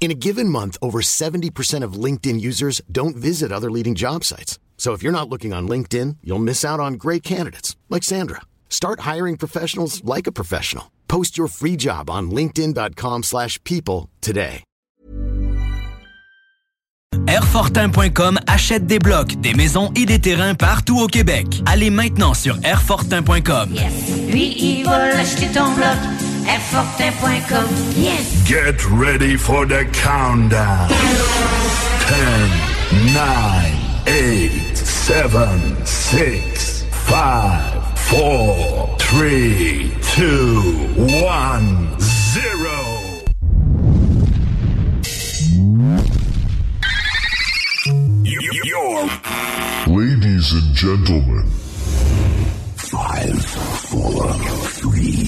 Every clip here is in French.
In a given month, over 70% of LinkedIn users don't visit other leading job sites. So if you're not looking on LinkedIn, you'll miss out on great candidates like Sandra. Start hiring professionals like a professional. Post your free job on linkedin.com/people slash people today. Airfortin.com achète des blocs, des maisons et des terrains partout au Québec. Allez maintenant sur Airfortin.com. Lui, il va l'acheter ton bloc. Airfortin.com. Yes! Get ready for the countdown. 10, 9, 8, 7, 6, 5, 4, 3, 2, 1, 0. You're Ladies and gentlemen, five, four, three, two, one.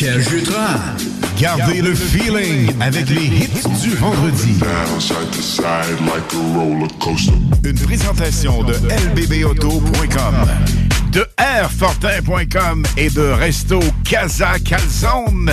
Jutras. Gardez le feeling avec les hits du vendredi. Une présentation de lbbauto.com, de airfortin.com et de Resto Casa Calzone.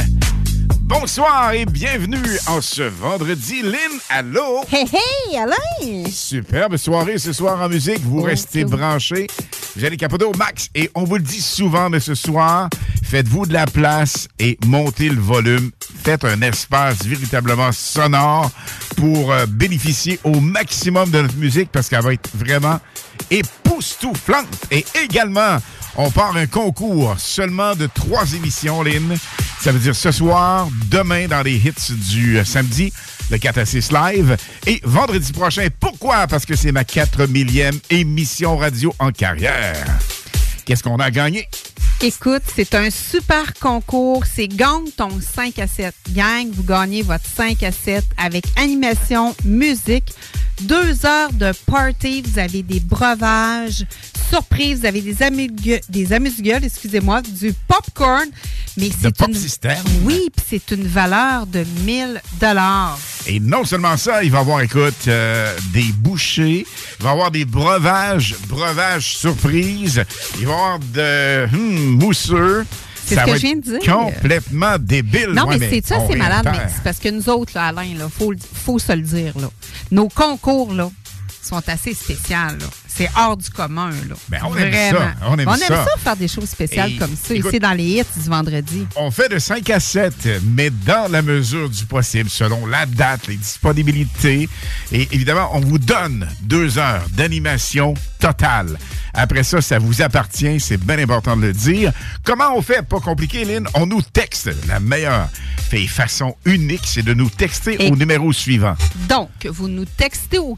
Bonsoir et bienvenue en ce vendredi. Lynn, allô? Hey, hey, Alain! Superbe soirée ce soir en musique. Vous restez branchés. Vous allez capoter au max. Et on vous le dit souvent, mais ce soir, faites-vous de la place et montez le volume. Faites un espace véritablement sonore pour euh, bénéficier au maximum de notre musique parce qu'elle va être vraiment époustouflante. Et également, on part un concours seulement de trois émissions, Lynn. Ça veut dire ce soir, demain dans les hits du euh, samedi, le 4 à 6 live, et vendredi prochain. Pourquoi? Parce que c'est ma 4 millième émission radio en carrière. Qu'est-ce qu'on a gagné? Écoute, c'est un super concours. C'est Gang ton 5 à 7. Gang, vous gagnez votre 5 à 7 avec animation, musique, deux heures de party. Vous avez des breuvages, surprises. Vous avez des, amuse- des amuse-gueules, excusez-moi, du popcorn. Mais c'est Pop une... System. Oui, puis c'est une valeur de 1000 dollars. Et non seulement ça, il va y avoir, écoute, euh, des bouchées, il va y avoir des breuvages, breuvages surprises, il va y avoir de mousseux. C'est ce que je viens de dire. Complètement débile. Non, Ouais, mais c'est ça, c'est malade. Mais c'est parce que nous autres, là, Alain, il faut, faut se le dire. Là. Nos concours là, sont assez spéciaux. là. C'est hors du commun. Là. Ben, on aime ça, on aime ça. faire des choses spéciales Et, comme ça, écoute, ici dans les hits du vendredi. On fait de 5 à 7, mais dans la mesure du possible, selon la date, les disponibilités. Et évidemment, on vous donne deux heures d'animation totale. Après ça, ça vous appartient, c'est bien important de le dire. Comment on fait? Pas compliqué, Lynn. On nous texte. La meilleure fait façon unique, c'est de nous texter Et- au numéro suivant. Donc, vous nous textez au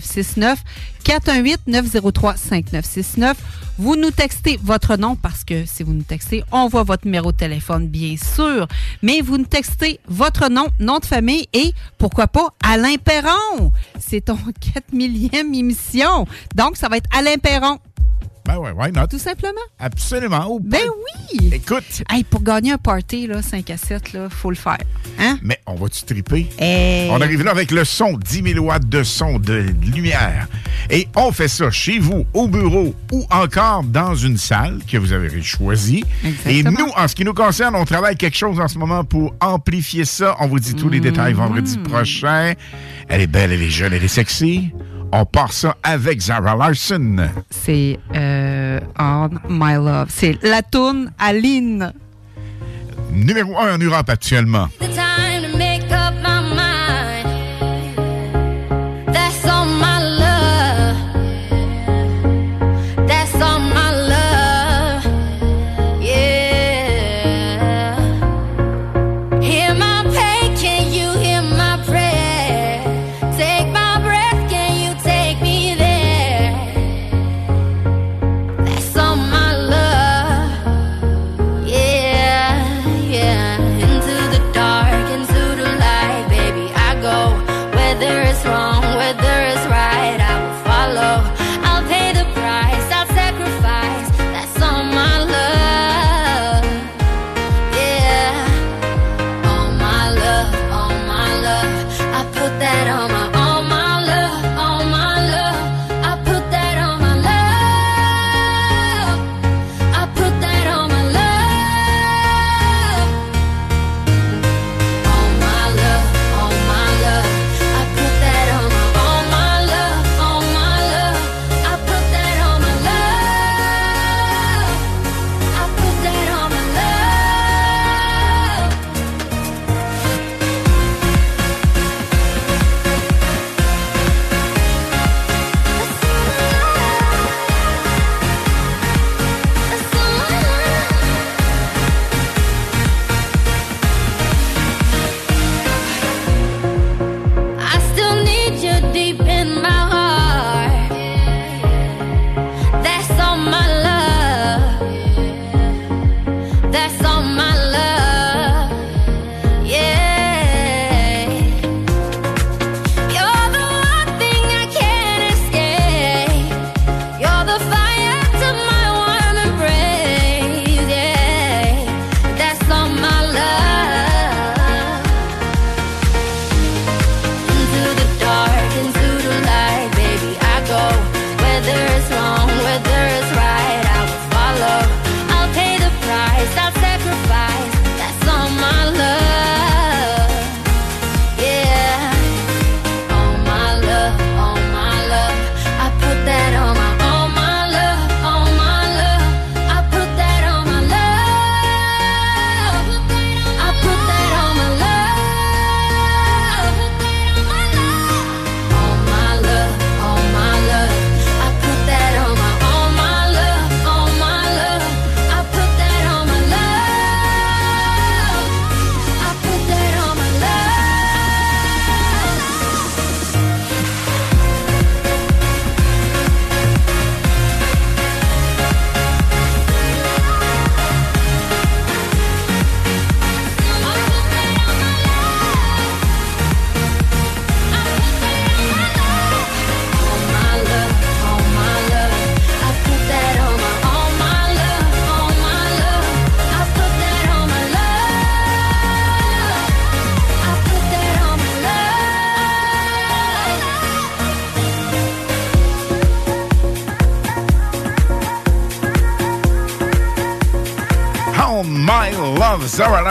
418-903-5969. 418-903-5969. Vous nous textez votre nom parce que si vous nous textez, on voit votre numéro de téléphone, bien sûr. Mais vous nous textez votre nom, nom de famille et pourquoi pas Alain Perron. C'est ton 4 millième émission. Donc, ça va être Alain Perron. Ben ouais, why not? Tout simplement. Absolument. Ou Ben oui! Écoute, Hey, pour gagner un party, là, 5 à 7, il faut le faire. Hein? mais on va-tu triper? Hey. On arrive là avec le son, 10 000 watts de son, de lumière. Et on fait ça chez vous, au bureau ou encore dans une salle que vous avez choisie. Et nous, en ce qui nous concerne, on travaille quelque chose en ce moment pour amplifier ça. On vous dit tous les détails Mm-hmm. vendredi prochain. Elle est belle, elle est jeune, elle est sexy. On part ça avec Zara Larson. C'est euh, On My Love. C'est la tourne Aline. Numéro 1 en Europe actuellement.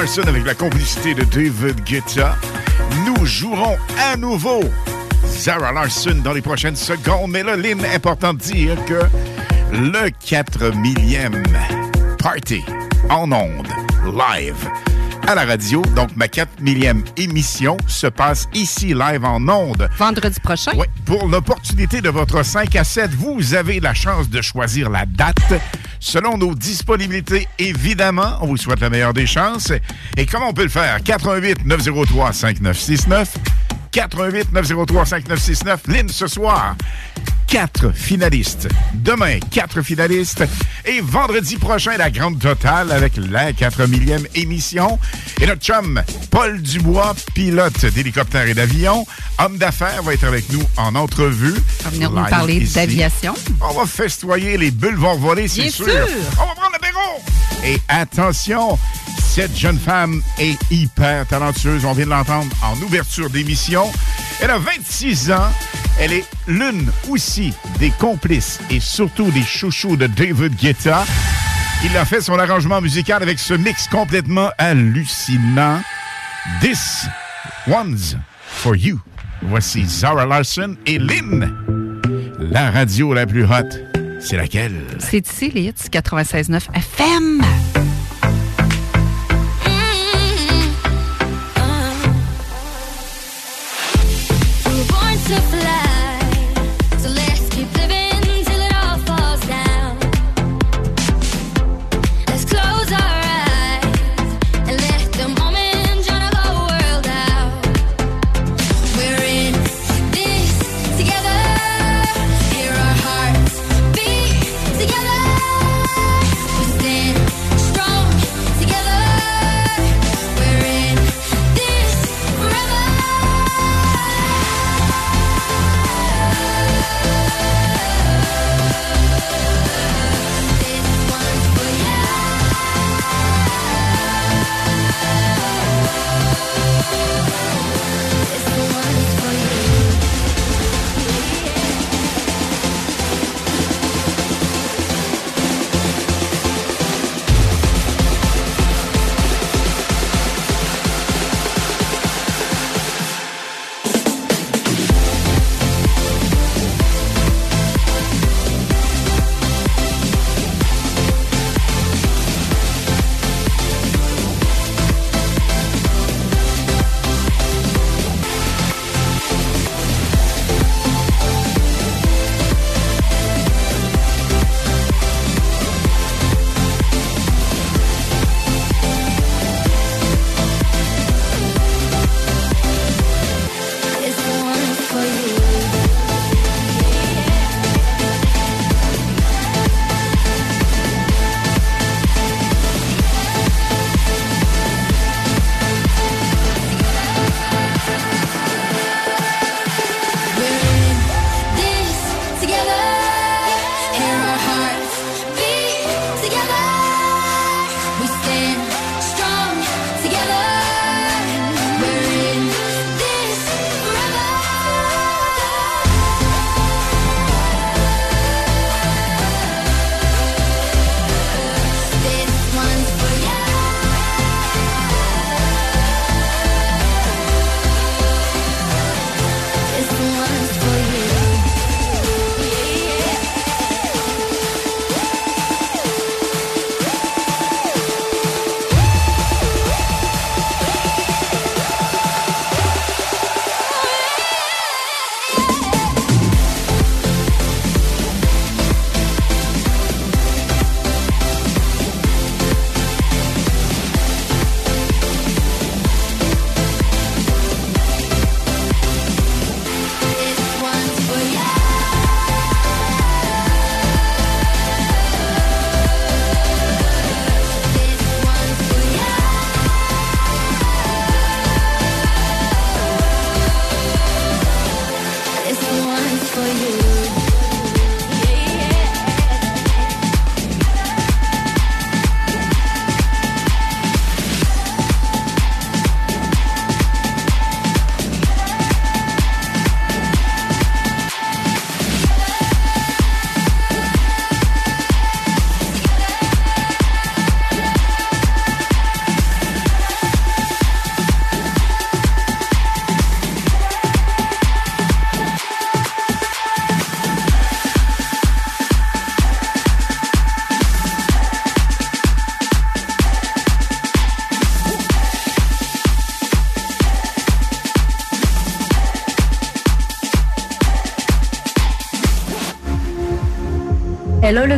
Larson avec la complicité de David Guetta. Nous jouerons à nouveau Zara Larson dans les prochaines secondes. Mais là, Lynn, important de dire que le 4 millième party en ondes, live, à la radio, donc ma 4 millième émission se passe ici, live en ondes. Vendredi prochain. Oui, pour l'opportunité de votre 5 à 7, vous avez la chance de choisir la date. Selon nos disponibilités, évidemment, on vous souhaite la meilleure des chances. Et comment on peut le faire? 88 903 5969. 88 903 5969. Lynn, ce soir, quatre finalistes. Demain, quatre finalistes. Et vendredi prochain, la grande totale avec la 4 millième émission. Et notre chum, Paul Dubois, pilote d'hélicoptère et d'avion, homme d'affaires, va être avec nous en entrevue. Va venir nous parler d'aviation. On va festoyer, les bulles vont voler, c'est sûr. sûr. On va prendre l'apéro. Et attention, cette jeune femme est hyper talentueuse. On vient de l'entendre en ouverture d'émission. Elle a 26 ans. Elle est l'une aussi des complices et surtout des chouchous de David Guetta. Il a fait son arrangement musical avec ce mix complètement hallucinant. This one's for you. Voici Zara Larson et Lynn. La radio la plus hot, c'est laquelle? C'est ici, les hits 96.9 FM.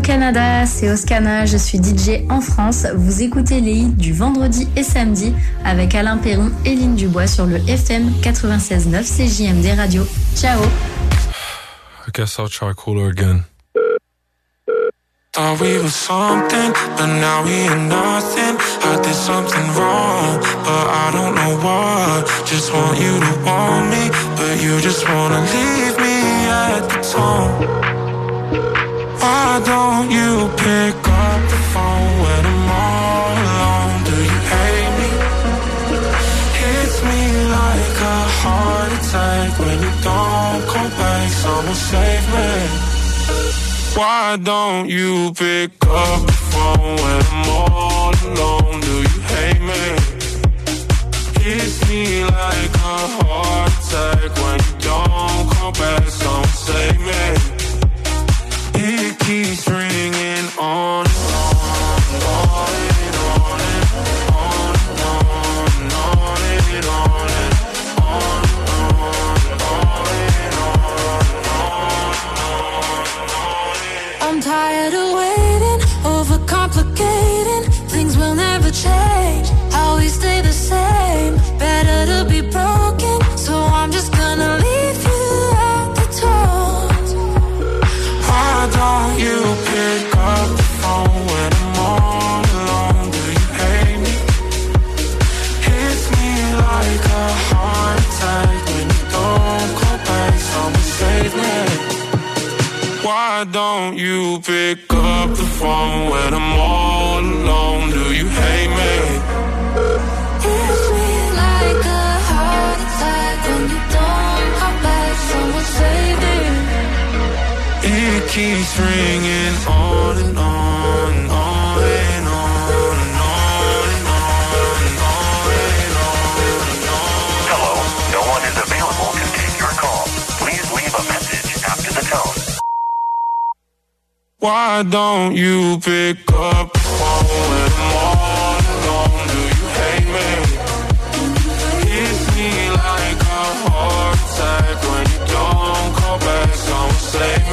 Canada, c'est Oscana, je suis DJ en France. Vous écoutez les hits du vendredi et samedi avec Alain Perron et Lynn Dubois sur le FM 96.9 CJMD Radio. Ciao guess I'll try cooler again. Thought we were something, but now we are nothing. I did something wrong, but I don't know what. Just want you to want me, but you just wanna leave me at the tone. Why don't you pick up the phone when I'm all alone? Do you hate me? Hits me like a heart attack when you don't come back. Someone save me. Why don't you pick up the phone when I'm all alone? Do you hate me? Hits me like a heart attack when you don't come back. Someone save me. I'm tired of Why don't you pick up the phone when I'm all alone? Do you hate me? Hits me like a heart attack when you don't come back. Someone save me. It keeps ringing on and on Why don't you pick up the phone when I'm all alone? Do you hate me? Hits me like a heart attack when you don't call back. Someone save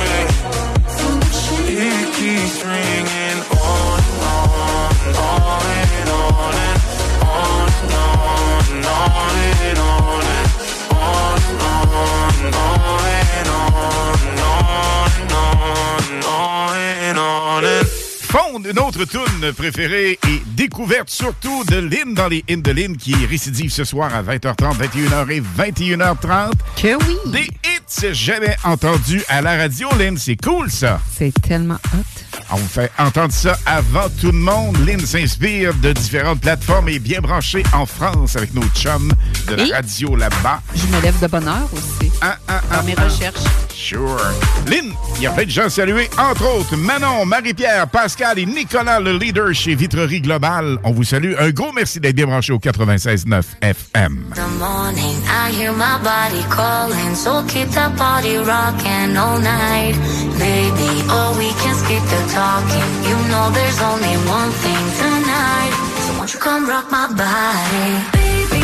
Fonde, notre tune préférée et découverte surtout de Lynn dans les hymnes de Lynn qui récidive ce soir à 20h30, 21h et 21h30. Que oui! Des hits jamais entendus à la radio, Lynn. C'est cool, ça. C'est tellement hot. On vous fait entendre ça avant tout le monde. Lynn s'inspire de différentes plateformes et est bien branchée en France avec nos chums de la Et? radio là-bas. Je me lève de bonne heure aussi. dans mes recherches. Sure. Lynn, il y a plein de gens salués, entre autres Manon, Marie-Pierre, Pascal et Nicolas, le leader chez Vitrerie Globale. On vous salue. Un gros merci d'être bien branché au 96.9 FM. the morning, I hear my body calling. So keep body rocking all night. Baby, oh, we can skip the talking. You know there's only one thing tonight. So won't you come rock my body? Baby,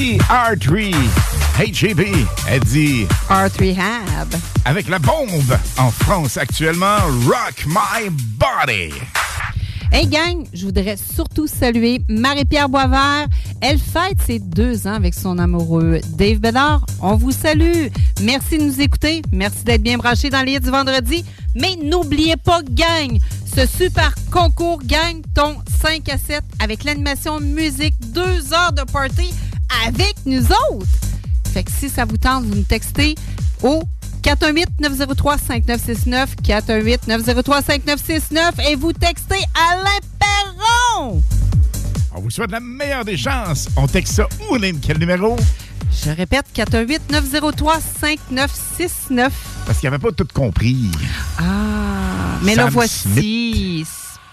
R3. Hey JB, elle dit R3 Hab. avec la bombe en France actuellement, Rock My Body. Hey gang, je voudrais surtout saluer Marie-Pierre Boisvert. Elle fête ses deux ans avec son amoureux Dave Bédard. On vous salue. Merci de nous écouter. Merci d'être bien branchés dans les hits du vendredi. Mais n'oubliez pas, gang, ce super concours gagne ton 5 à 7 avec l'animation musique, deux heures de party avec nous autres. Fait que si ça vous tente, vous nous textez au 418-903-5969, 418-903-5969 et vous textez Alain Perron. On vous souhaite la meilleure des chances. On texte ça où, Lynn? Quel numéro? Je répète, 418-903-5969. Parce qu'il n'avait pas tout compris. Ah, mais là, Sam voici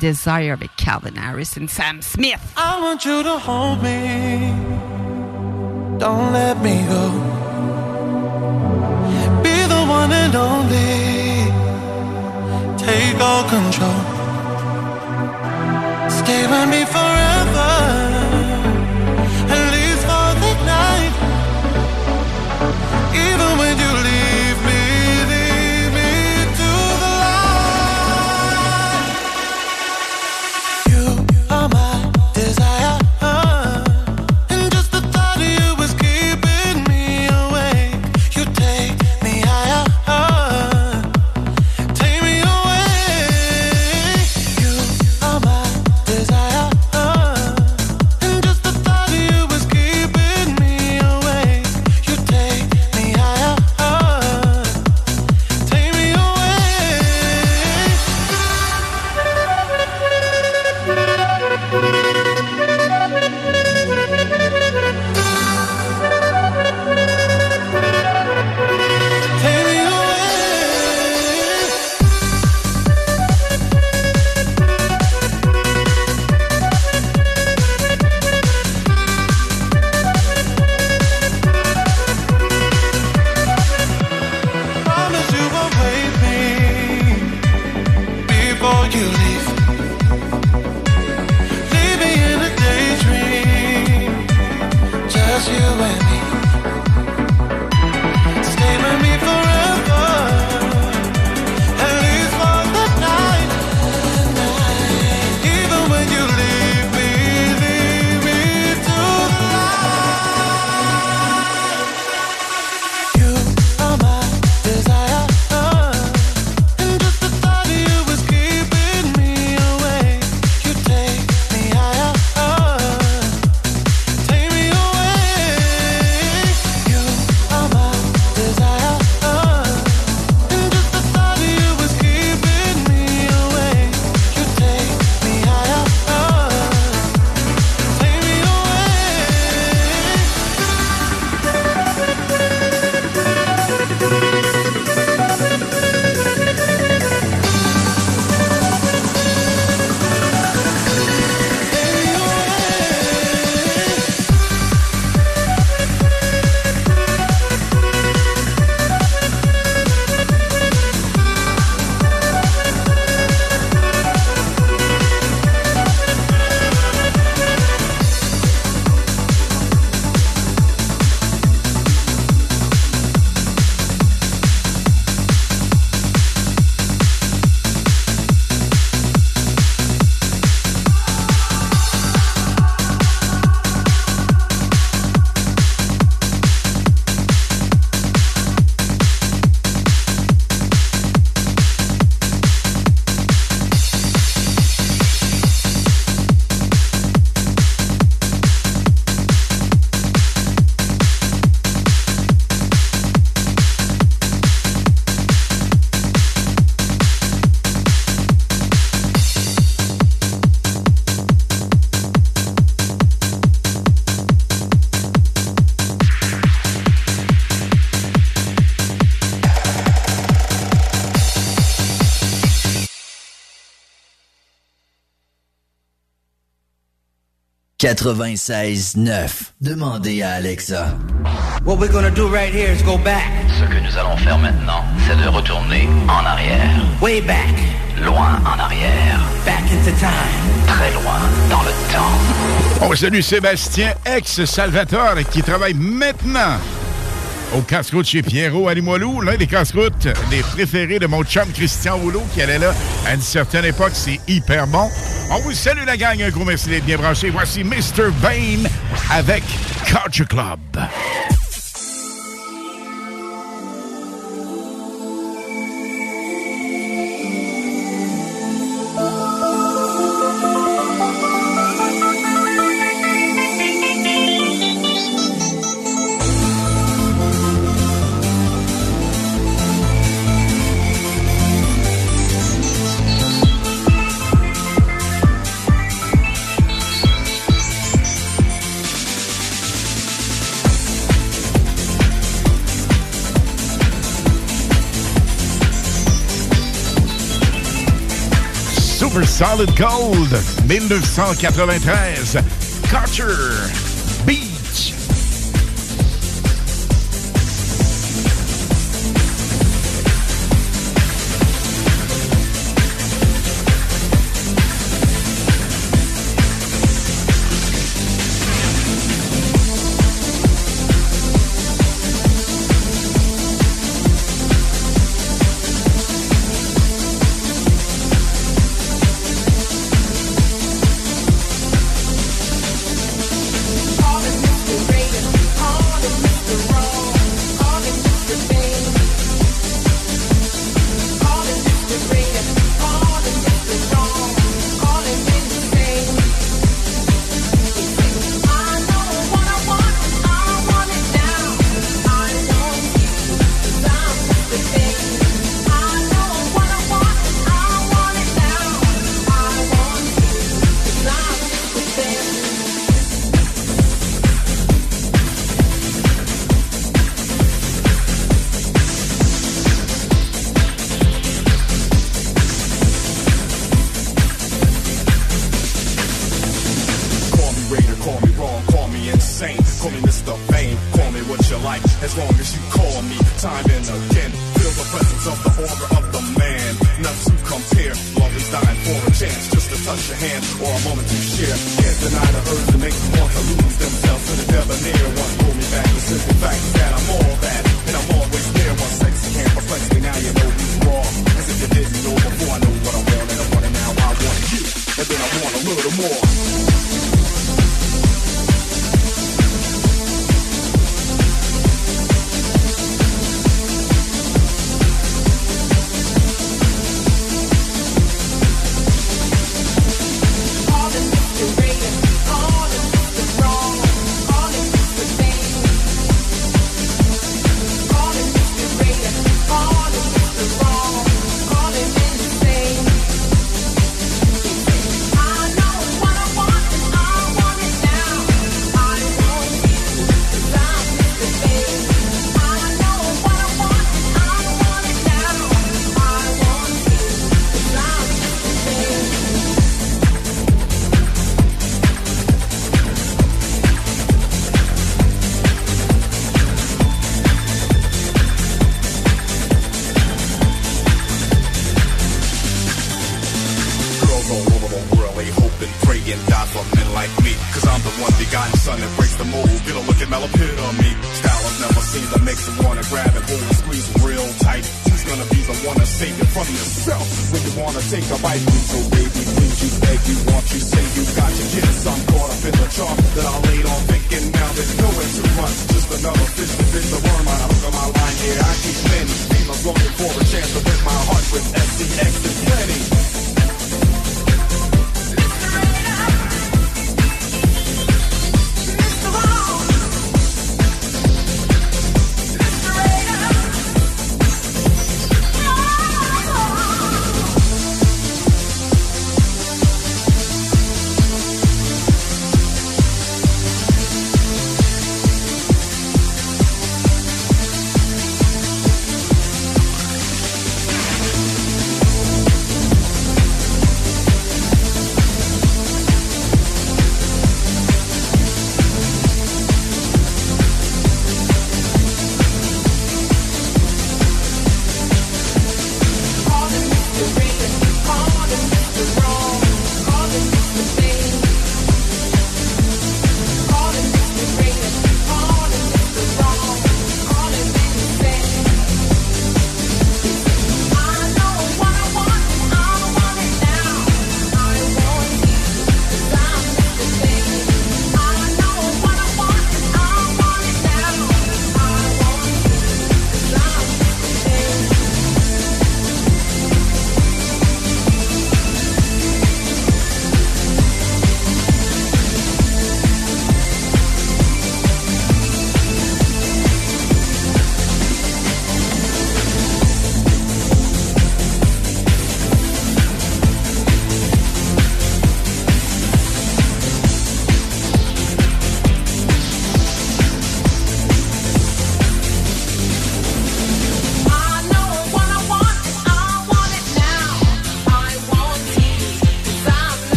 Desire avec Calvin Harris et Sam Smith. I want you to hold me. Don't let me go. Be the one and only. Take all control. Stay with me forever. At least for the night. Even when you 96.9. Demandez à Alexa. What we're gonna do right here is go back. Ce que nous allons faire maintenant, c'est de retourner en arrière. Way back. Loin en arrière. Back into time. Très loin dans le temps. On salue Sébastien, ex-Salvatore, qui travaille maintenant au casse-croûte chez Pierrot à Limoilou. L'un des casse-croûtes, les préférés de mon chum Christian Rouleau, qui allait là à une certaine époque. C'est hyper bon. On vous salue la gang, un gros merci d'être bien branché. Voici Mr. Bain avec Culture Club. Solid Gold, 1993. Culture.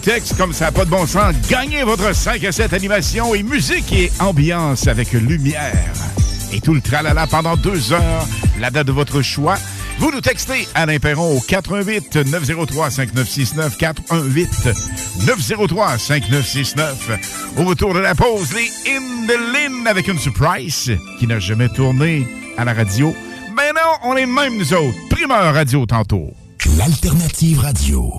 Textent comme ça n'a pas de bon sens. Gagnez votre 5 à 7 animation et musique et ambiance avec lumière. Et tout le tralala pendant deux heures. La date de votre choix. Vous nous textez Alain Perron au 88 903 5969 418 903 5969. Au retour de la pause, les In the Lin avec une surprise qui n'a jamais tourné à la radio. Non, on est même nous autres. Primeur radio tantôt. L'alternative radio.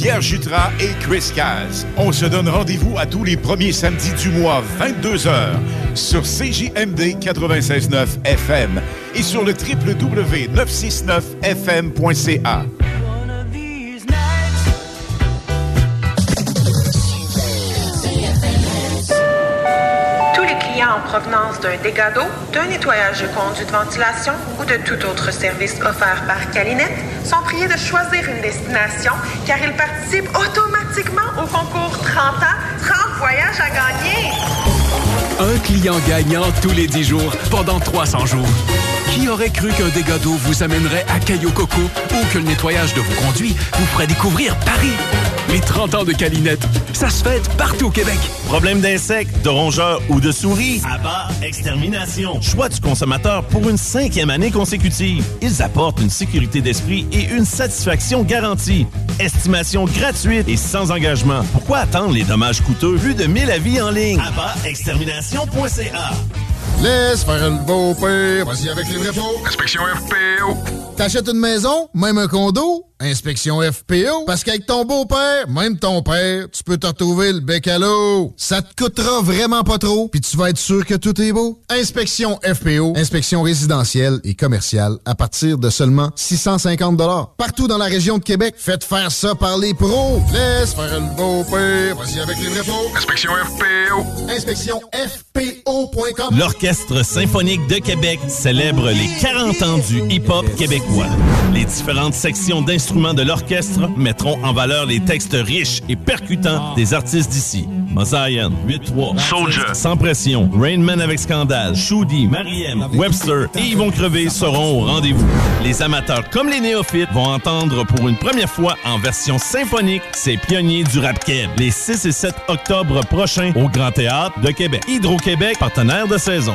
Pierre Jutras et Chris Caz. On se donne rendez-vous à tous les premiers samedis du mois, 22h, sur CJMD 96.9 FM et sur le www.969fm.ca. Tous les clients en provenance d'un dégât d'eau, d'un nettoyage de conduits de ventilation ou de tout autre service offert par Calinette sont priés de choisir une destination car ils participent automatiquement au concours 30 ans, 30 voyages à gagner. Un client gagnant tous les 10 jours pendant 300 jours. Qui aurait cru qu'un dégât d'eau vous amènerait à Caillou Coco ou que le nettoyage de vos conduits vous ferait découvrir Paris? Les 30 ans de Calinette, ça se fête partout au Québec. Problème d'insectes, de rongeurs ou de souris? Abba Extermination. Choix du consommateur pour une cinquième année consécutive. Ils apportent une sécurité d'esprit et une satisfaction garantie. Estimation gratuite et sans engagement. Pourquoi attendre les dommages coûteux? Vu de 1000 avis en ligne? Abba Extermination.ca Laisse faire le beau père. Vas-y avec les vrais faux. Inspection FPO. T'achètes une maison, même un condo, inspection FPO. Parce qu'avec ton beau-père, même ton père, tu peux te retrouver le bec à l'eau. Ça te coûtera vraiment pas trop, puis tu vas être sûr que tout est beau. Inspection FPO, inspection résidentielle et commerciale à partir de seulement 650 Partout dans la région de Québec, faites faire ça par les pros. Laisse faire le beau-père. Vas-y avec les vrais faux. Inspection FPO. Inspection FPO.com. L'Orchestre symphonique de Québec célèbre les 40 ans du hip-hop québécois. Les différentes sections d'instruments de l'orchestre mettront en valeur les textes riches et percutants des artistes d'ici. Mosaïen, 8-3, Soldier, Sans Pression, Rainman avec Scandale, Shoudi, Mariem, Webster et Yvon Crevé seront au rendez-vous. Les amateurs comme les néophytes vont entendre pour une première fois en version symphonique ces pionniers du rap keb. Les 6 et 7 octobre prochains au Grand Théâtre de Québec. Hydro-Québec, partenaire de saison.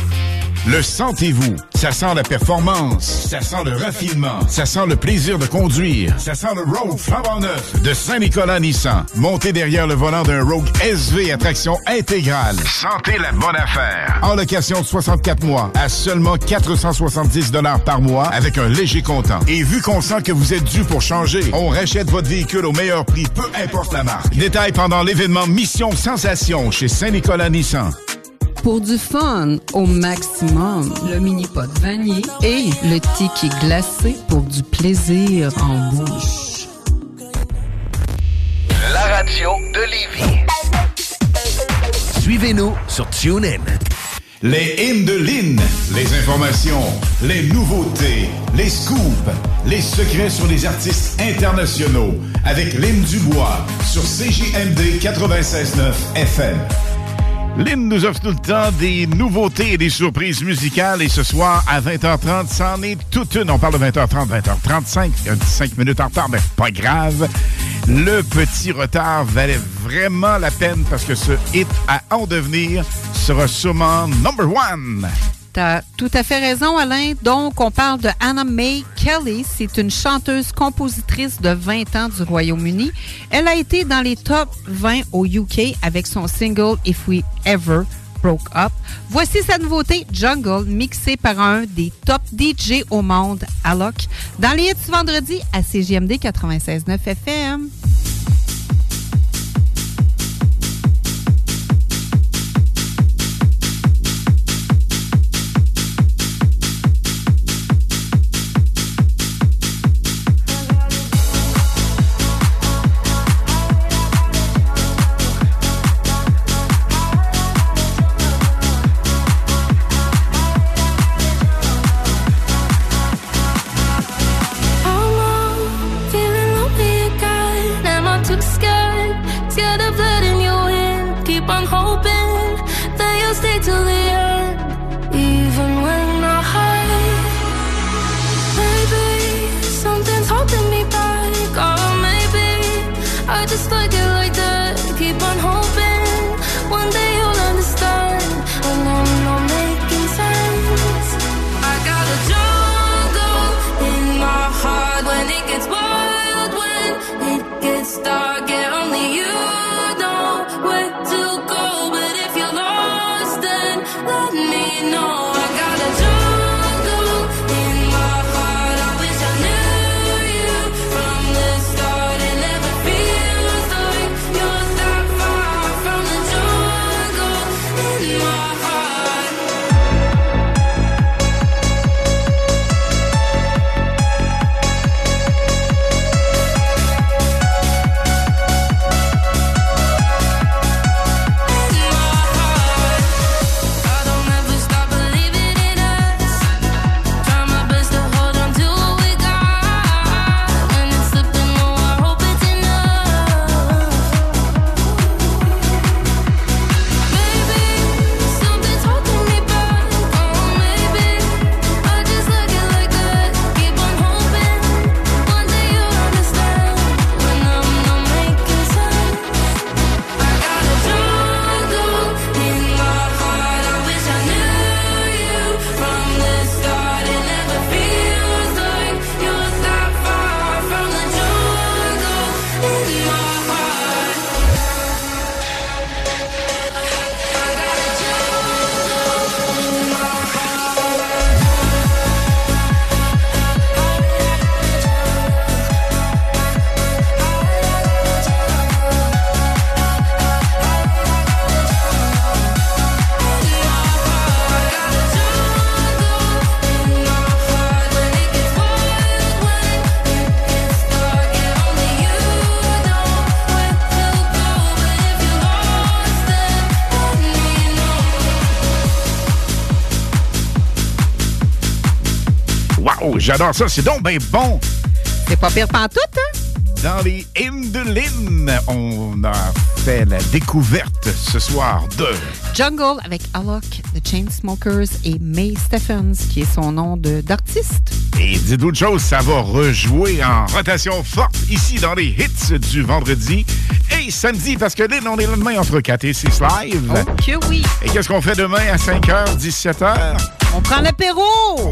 Le sentez-vous? Ça sent la performance, ça sent le raffinement, ça sent le plaisir de conduire, ça sent le Rogue flambant neuf de Saint-Nicolas Nissan. Montez derrière le volant d'un Rogue SV à traction intégrale. Sentez la bonne affaire. En location de 64 mois à seulement 470 par mois avec un léger comptant. Et vu qu'on sent que vous êtes dû pour changer, on rachète votre véhicule au meilleur prix, peu importe la marque. Détail pendant l'événement Mission Sensation chez Saint-Nicolas Nissan. Pour du fun au maximum, le mini-pot vanille et le ticket glacé pour du plaisir en bouche. La radio de Lévis. Suivez-nous sur TuneIn. Les hymnes de Lynn, les informations, les nouveautés, les scoops, les secrets sur les artistes internationaux avec Lynn Dubois sur CJMD 96.9 FM. Lynn nous offre tout le temps des nouveautés et des surprises musicales. Et ce soir, à 20h30, c'en est toute une. On parle de 20h30, 20h35. Il y a 5 minutes en retard, mais pas grave. Le petit retard valait vraiment la peine parce que ce hit à en devenir sera sûrement number one. T'as tout à fait raison, Alain. Donc, on parle de Anna May Kelly. C'est une chanteuse-compositrice de 20 ans du Royaume-Uni. Elle a été dans les top 20 au UK avec son single If We Ever Broke Up. Voici sa nouveauté, Jungle, mixée par un des top DJ au monde, Alok, dans les hits vendredi à CGMD 96.9 FM. J'adore ça. C'est donc bien bon. C'est pas pire pantoute, hein? Dans les Lynn, on a fait la découverte ce soir de... Jungle avec Alok, The Chainsmokers et May Stephens, qui est son nom d'artiste. Et dites-vous une chose, ça va rejouer en rotation forte ici dans les hits du vendredi et samedi, parce que Lynn, on est là demain entre 4 et 6 live. Oh que oui! Et qu'est-ce qu'on fait demain à 5h, 17h? On prend l'apéro!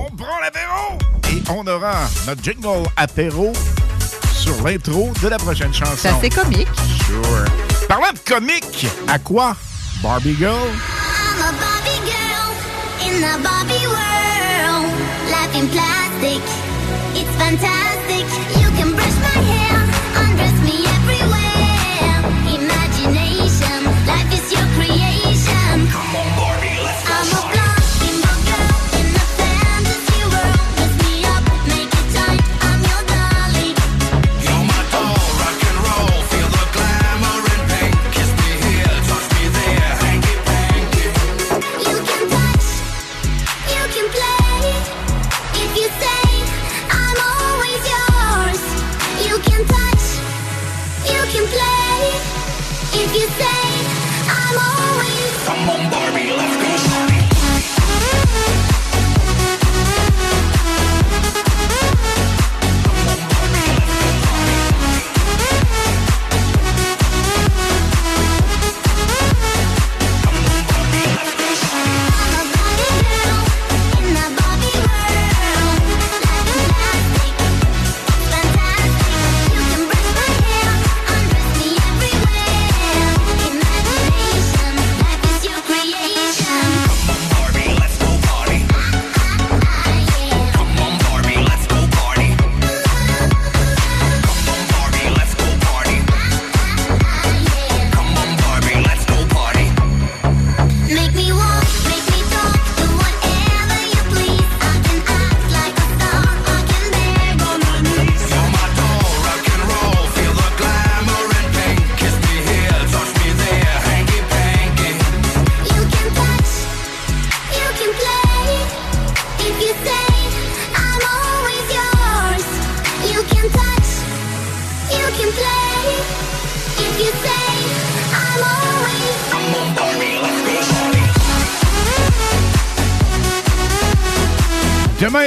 On aura notre jingle apéro sur l'intro de la prochaine chanson. C'est assez comique. Sure. Parlant de comique, à quoi? Barbie Girl? I'm a Barbie girl in the Barbie world. Life in plastic, it's fantastic. You can brush my hair, undress me everywhere.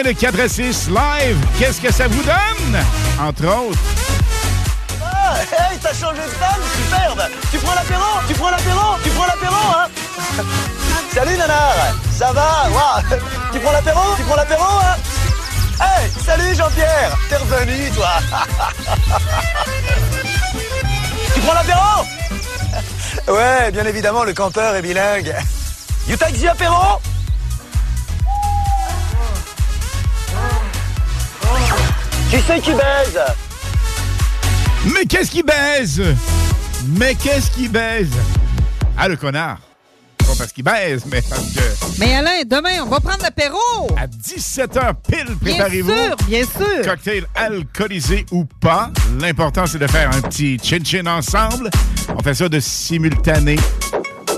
De 4 à 6, live. Qu'est-ce que ça vous donne? Entre autres. Ah, hey, t'as changé de femme, superbe. Tu prends l'apéro Tu prends l'apéro Tu prends l'apéro, hein? Salut, nanar. Ça va? Tu prends l'apéro Tu prends l'apéro, hein? Hey, salut, Jean-Pierre. T'es revenu, toi. Tu prends l'apéro? Ouais, bien évidemment, le campeur est bilingue. You take the apéro? Qui c'est qui baise Mais qu'est-ce qui baise? Mais qu'est-ce qui baise? Ah, le connard. Pas parce qu'il baise, mais parce que. Mais Alain, demain, on va prendre l'apéro. À 17h pile, Bien préparez-vous. sûr, bien sûr. Cocktail alcoolisé ou pas. L'important, c'est de faire un petit chin-chin ensemble. On fait ça de simultané.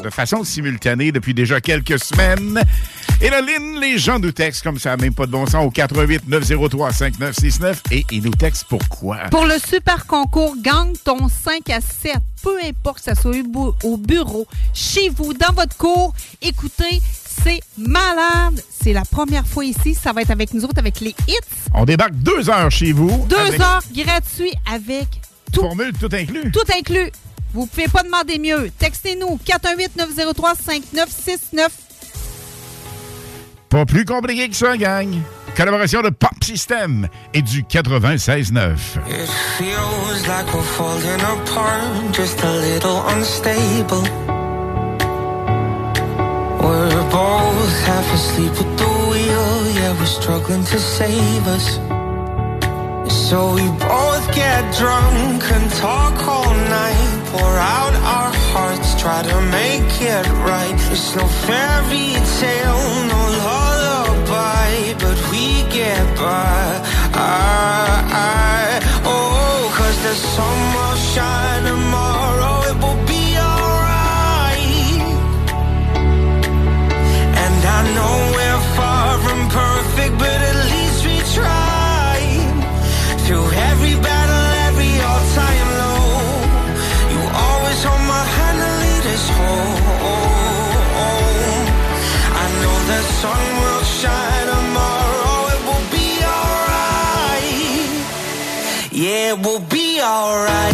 De façon simultanée depuis déjà quelques semaines. Et la ligne, les gens nous textent comme ça, même pas de bon sens, au 88 903 5969 et ils nous textent pourquoi? Pour le super concours Gang ton 5 à 7, peu importe que ça soit au bu- au bureau, chez vous, dans votre cours, écoutez, c'est malade. C'est la première fois ici. Ça va être avec nous autres, avec les hits. On débarque deux heures chez vous. Deux avec heures gratuits avec tout. Formule tout inclus. Tout inclus. Vous pouvez pas demander mieux. Textez-nous 418-903-5969. Pas plus compliqué que ça, gang. Collaboration de Pop System et du 96.9. It feels like we're falling apart, just a little unstable. We're both half asleep at the wheel, yeah, we're struggling to save us. So we both get drunk and talk all night, pour out our hearts, try to make it right. It's no fairy tale, alright.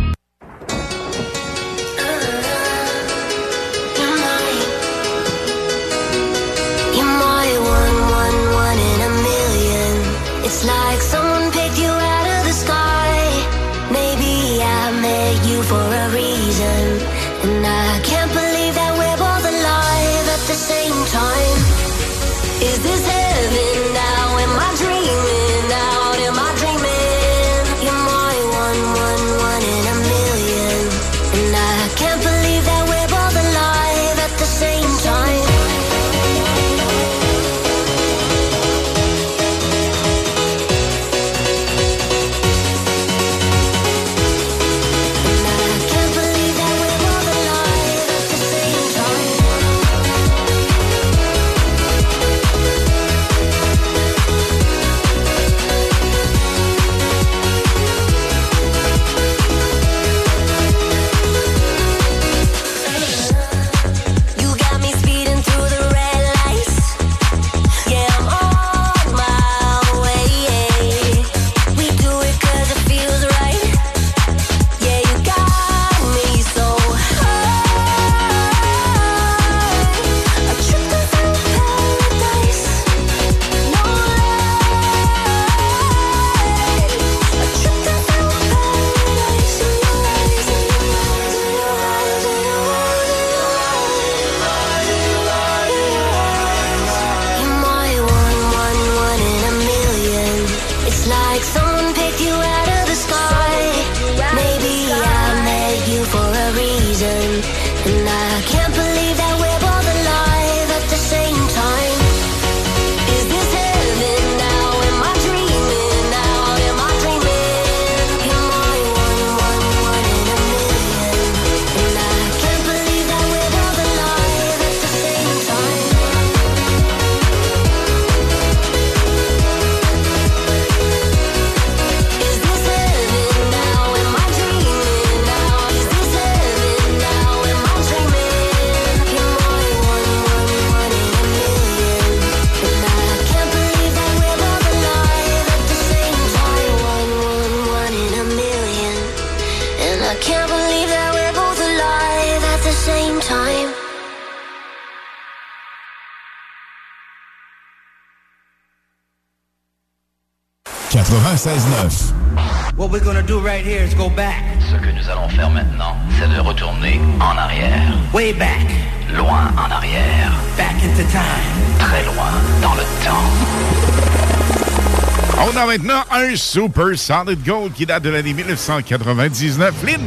un Super Solid Gold qui date de l'année 1999. Lynn,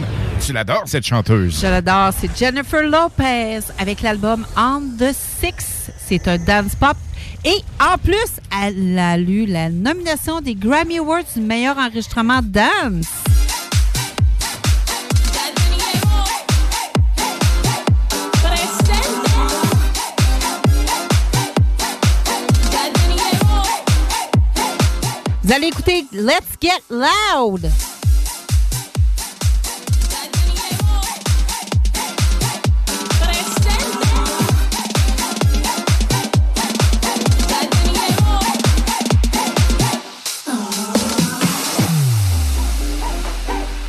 tu l'adores, cette chanteuse. Je l'adore. C'est Jennifer Lopez avec l'album On the Six. C'est un dance pop. Et en plus, elle a lu la nomination des Grammy Awards du meilleur enregistrement dance. Vous allez écouter Let's Get Loud.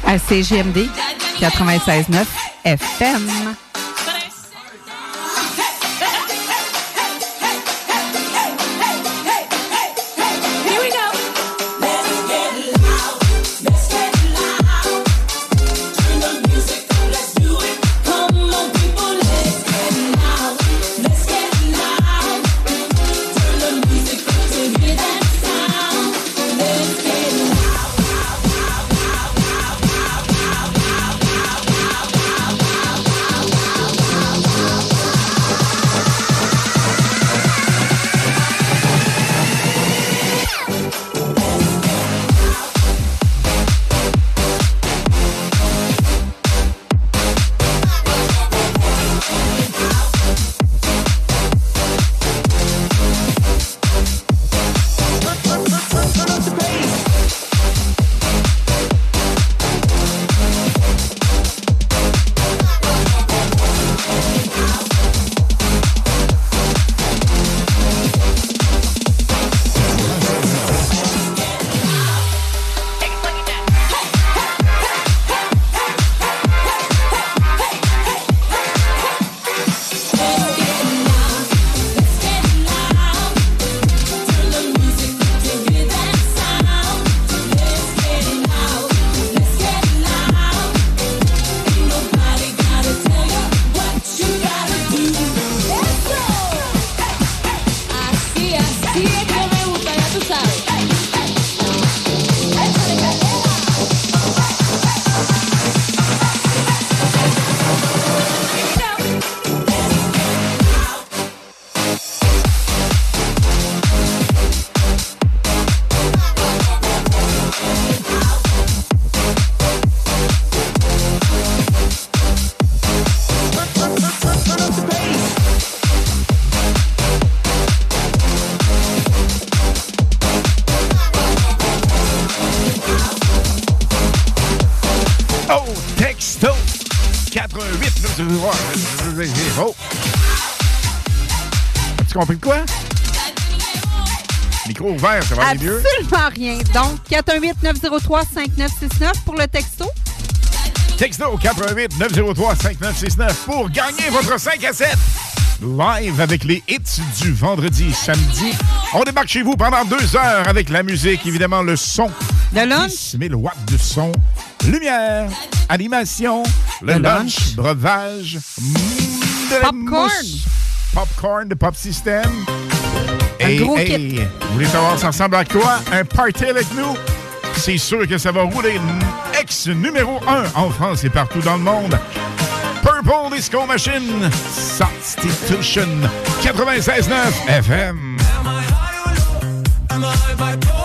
à CGMD 96.9 FM. Ça va aller mieux. Absolument rien. Donc, 418-903-5969 pour le texto. Texto 88 903 5969 pour gagner votre 5 à 7. Live avec les hits du vendredi samedi. On débarque chez vous pendant deux heures avec la musique, évidemment le son. Le lunch. 10 000 watts de son. Lumière, animation, le, Le lunch, lunch. breuvage, mm, Popcorn. mousse, Popcorn de Pop System. Un gros hey, kit. Vous voulez savoir ça ressemble à quoi? Un party avec nous? C'est sûr que ça va rouler ex numéro 1 en France et partout dans le monde. Purple Disco Machine, Substitution, 96.9 FM. Am I bipolar? Need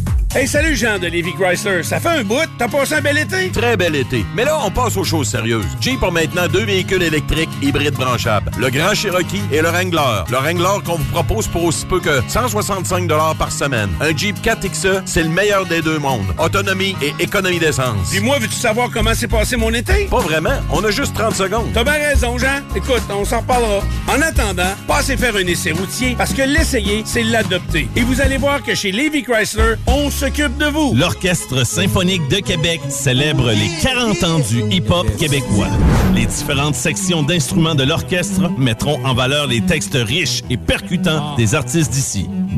Hey, salut Jean de Lévis Chrysler. Ça fait un bout. T'as passé un bel été? Très bel été. Mais là, on passe aux choses sérieuses. Jeep a maintenant deux véhicules électriques hybrides branchables. Le Grand Cherokee et le Wrangler. Le Wrangler qu'on vous propose pour aussi peu que 165 par semaine. Un Jeep 4XE, c'est le meilleur des deux mondes. Autonomie et économie d'essence. Puis moi, veux-tu savoir comment s'est passé mon été? Pas vraiment. On a juste 30 secondes. T'as bien raison, Jean. Écoute, on s'en reparlera. En attendant, passez faire un essai routier parce que l'essayer, c'est l'adopter. Et vous allez voir que chez Lévis Chrysler, on s'occupe de vous. L'Orchestre symphonique de Québec célèbre les 40 ans du hip-hop québécois. Les différentes sections d'instruments de l'orchestre mettront en valeur les textes riches et percutants des artistes d'ici.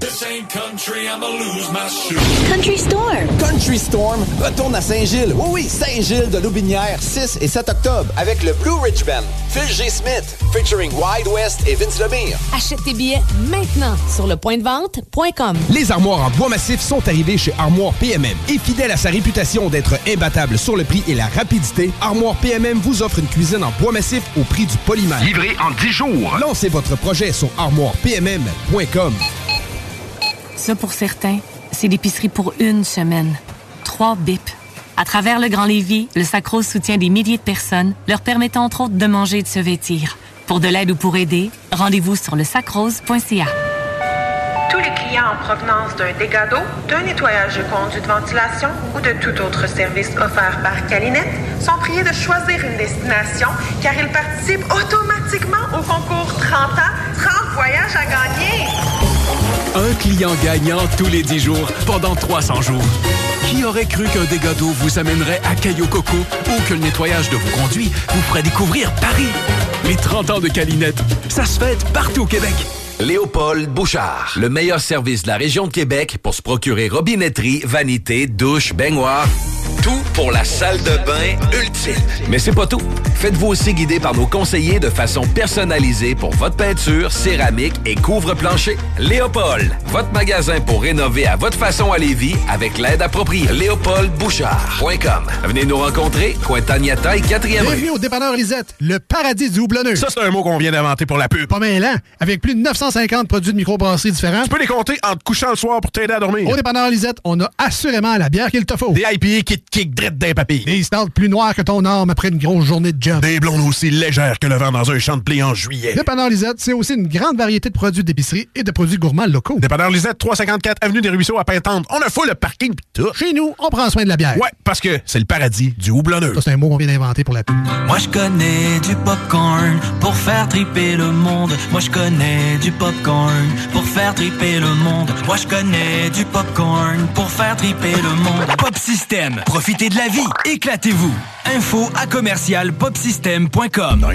This ain't country, I'ma lose my shoes. Country Storm. Country Storm retourne à Saint-Gilles. Oui, oui, Saint-Gilles de Loubinière, 6 et 7 octobre, avec le Blue Ridge Band. Phil G. Smith, featuring Wide West et Vince Lemire. Achète tes billets maintenant sur le point de vente.com. Les armoires en bois massif sont arrivées chez Armoire PMM. Et fidèle à sa réputation d'être imbattable sur le prix et la rapidité, Armoire PMM vous offre une cuisine en bois massif au prix du polymère. Livré en 10 jours. Lancez votre projet sur armoirepmm.com. Ça, pour certains, c'est l'épicerie pour une semaine. Trois bips. À travers le Grand Lévis, le Sacrose soutient des milliers de personnes, leur permettant entre autres de manger et de se vêtir. Pour de l'aide ou pour aider, rendez-vous sur le sacrose.ca. Tous les clients en provenance d'un dégât d'eau, d'un nettoyage de conduits de ventilation ou de tout autre service offert par Calinette sont priés de choisir une destination car ils participent automatiquement au concours 30 ans, 30 voyages à gagner. Un client gagnant tous les 10 jours pendant 300 jours. Qui aurait cru qu'un dégât d'eau vous amènerait à Caillou Coco ou que le nettoyage de vos conduits vous ferait découvrir Paris? Les 30 ans de Calinette, ça se fête partout au Québec. Léopold Bouchard, le meilleur service de la région de Québec pour se procurer robinetterie, vanité, douche, baignoire. Tout pour la salle de bain ultime. Mais c'est pas tout. Faites-vous aussi guider par nos conseillers de façon personnalisée pour votre peinture, céramique et couvre-plancher. Léopold, votre magasin pour rénover à votre façon à Lévis avec l'aide appropriée. LéopoldBouchard.com. Venez nous rencontrer, Cointagnata et 4e rue. Bienvenue au dépanneur Lisette, le paradis du houblonneux. Ça, c'est un mot qu'on vient d'inventer pour la pub. Pas mêlant, avec plus de 950 produits de microbrasserie différents. Tu peux les compter en te couchant le soir pour t'aider à dormir. Au dépanneur Lisette, on a assurément la bière qu'il te faut. Des IPA qui te kick drette d'un papier. Des stouts plus noirs que ton arme après une grosse journée de job. Des blondes aussi légères que le vent dans un champ de blé en juillet. Dépanneur Lisette, c'est aussi une grande variété de produits d'épicerie et de produits gourmands locaux. Dépanneur Lisette, 354 Avenue des Ruisseaux à Pintante. On a fou le parking pis tout. Chez nous, on prend soin de la bière. Ouais, parce que c'est le paradis du houblonneux. Ça, c'est un mot qu'on vient d'inventer pour la pub. Moi je connais du popcorn pour faire triper le monde. Moi je connais du popcorn pour faire triper le monde. Moi je connais du popcorn pour faire triper le monde. Pop System, profitez de la vie, éclatez-vous. Info à commercial popsystem.com.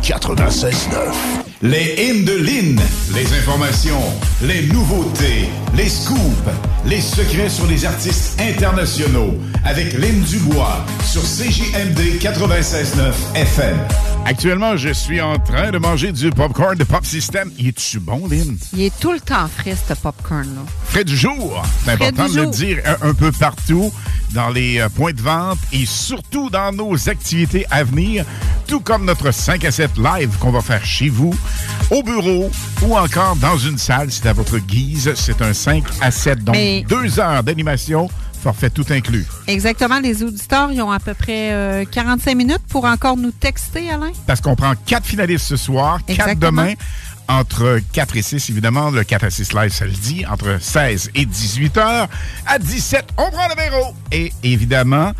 96.9. Les hymnes de Lynn. Les informations, les nouveautés, les scoops, les secrets sur les artistes internationaux. Avec Lynn Dubois sur CJMD 96.9 FM. Actuellement, je suis en train de manger du popcorn de Pop System. Il est-tu bon, Lynn? Il est tout le temps frais, ce popcorn-là. Frais du jour. C'est important de le dire un, un peu partout dans les euh, points de vente et surtout dans nos activités à venir, tout comme notre 5 à 7 live qu'on va faire chez vous, au bureau ou encore dans une salle, c'est à votre guise. C'est un 5 à 7, donc Mais- deux heures d'animation, forfait tout inclus. Exactement. Les auditeurs, ils ont à peu près euh, 45 minutes pour encore nous texter, Alain. Parce qu'on prend quatre finalistes ce soir, quatre demain, entre 4 et 6, évidemment. Le 4 à 6 live, ça le dit, entre 16 et 18 heures. À 17, on prend le numéro. Et évidemment,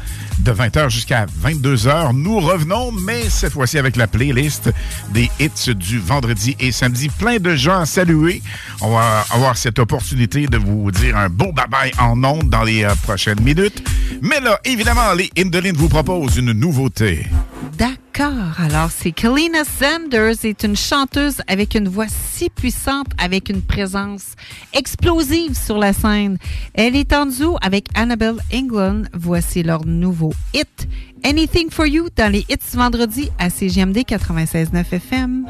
de 20 heures jusqu'à 22 heures, nous revenons, mais cette fois-ci avec la playlist des hits du vendredi et samedi. Plein de gens à saluer. On va avoir cette opportunité de vous dire un beau bye-bye en ondes dans les euh, prochaines minutes. Mais là, évidemment, les Indoline vous proposent une nouveauté. D'accord. Alors, c'est Kalina Sanders est une chanteuse avec une voix si puissante, avec une présence explosive sur la scène. Elle est en duo avec Annabelle England. Voici leur nouveau hit. Anything for You dans les hits vendredi à CGMD 96.9 FM.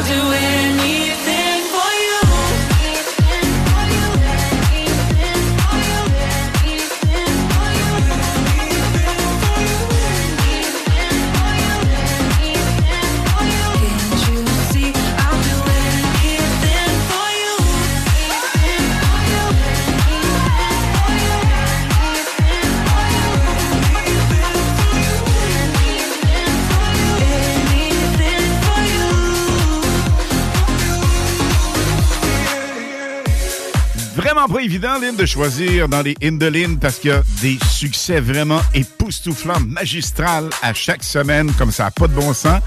I'll do anything Vraiment pas évident, Lynn, de choisir dans les hymnes de Lynn parce qu'il y a des succès vraiment époustouflants, magistrales à chaque semaine, comme ça n'a pas de bon sens.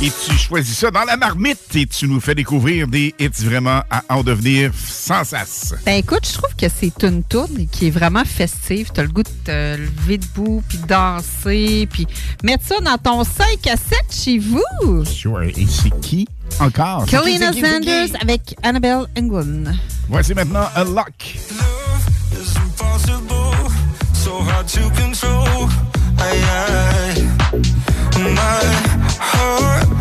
Et tu choisis ça dans la marmite et tu nous fais découvrir des hits vraiment à en devenir sans sas. Ben écoute, je trouve que c'est une tourne qui est vraiment festive. T'as le goût de te lever debout, puis danser, puis mettre ça dans ton 5 à 7 chez vous. Sure. Et c'est qui encore? C'est qui, Kalina c'est qui, c'est qui? Sanders avec Annabelle England. Voici maintenant Unlock. is impossible, so hard to control. Aye, aye. My heart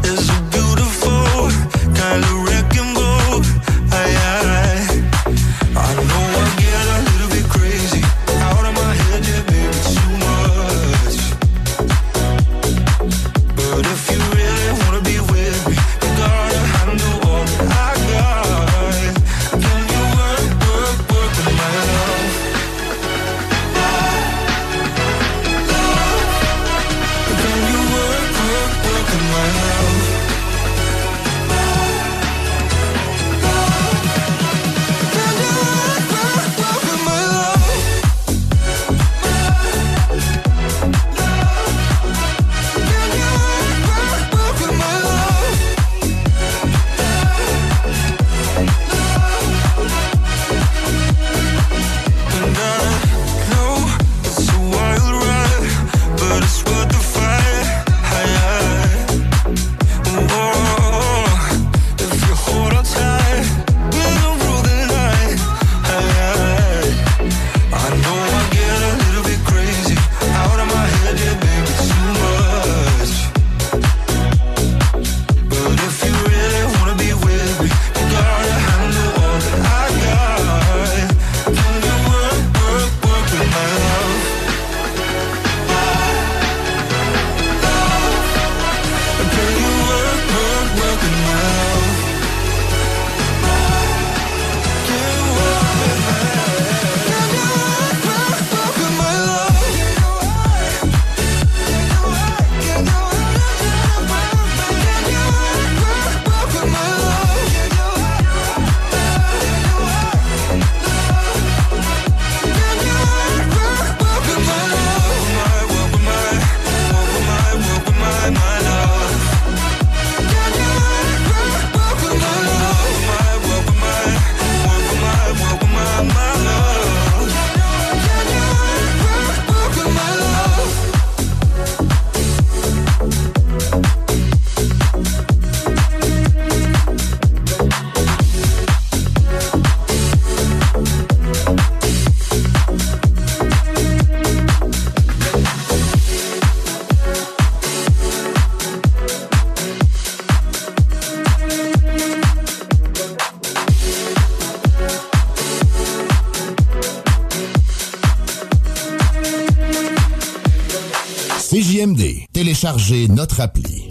notre appli.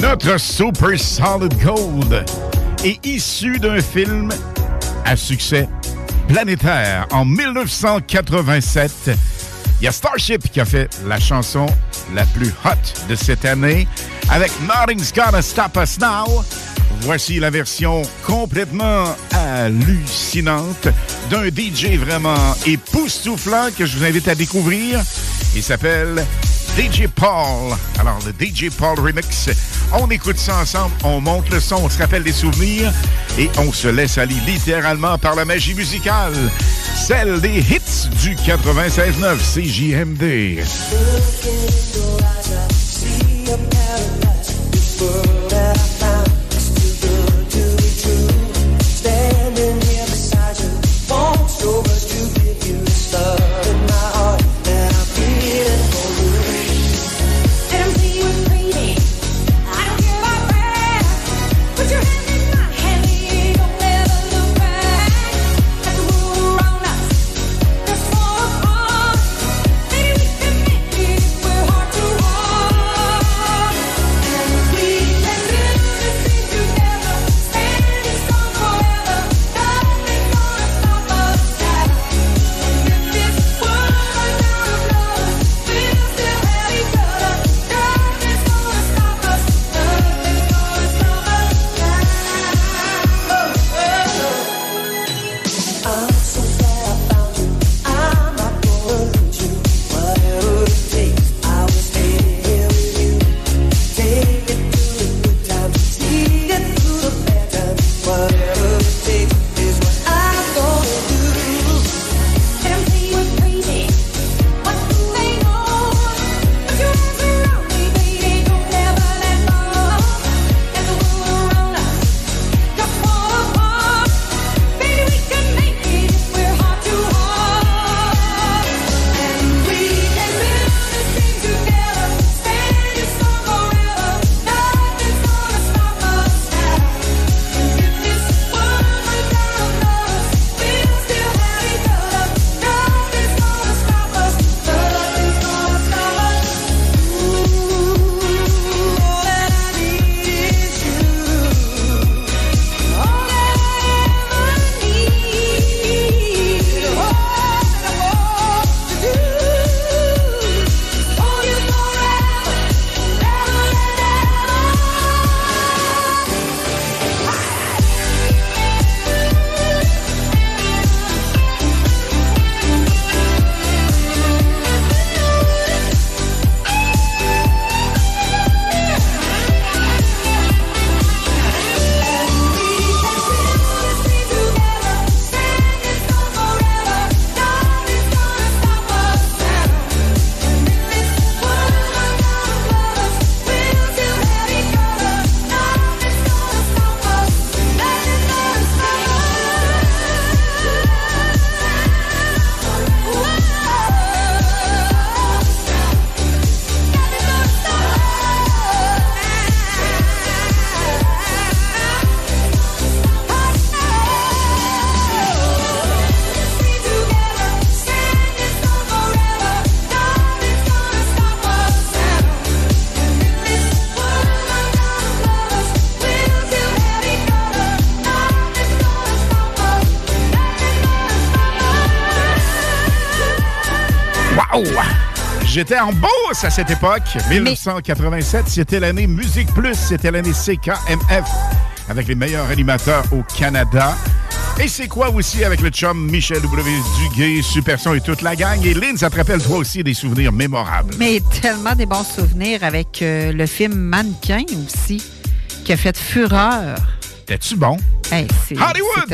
Notre Super Solid Gold est issu d'un film à succès planétaire en 1987. Il y a Starship qui a fait la chanson la plus hot de cette année avec Nothing's Gonna Stop Us Now. Voici la version complètement hallucinante d'un DJ vraiment époustouflant que je vous invite à découvrir. Il s'appelle DJ Paul. Alors, le DJ Paul Remix. On écoute ça ensemble, on monte le son, on se rappelle des souvenirs et on se laisse aller littéralement par la magie musicale. Celle des hits du 96.9 CJMD. J'étais en Beauce à cette époque. 1987, c'était l'année Musique Plus, c'était l'année CKMF, avec les meilleurs animateurs au Canada. Et c'est quoi aussi avec le chum Michel W. Duguay, Super Son et toute la gang? Et Lynn, ça te rappelle toi aussi des souvenirs mémorables. Mais tellement des bons souvenirs avec euh, le film Mannequin aussi, qui a fait fureur. T'es-tu bon? Hey, Hollywood!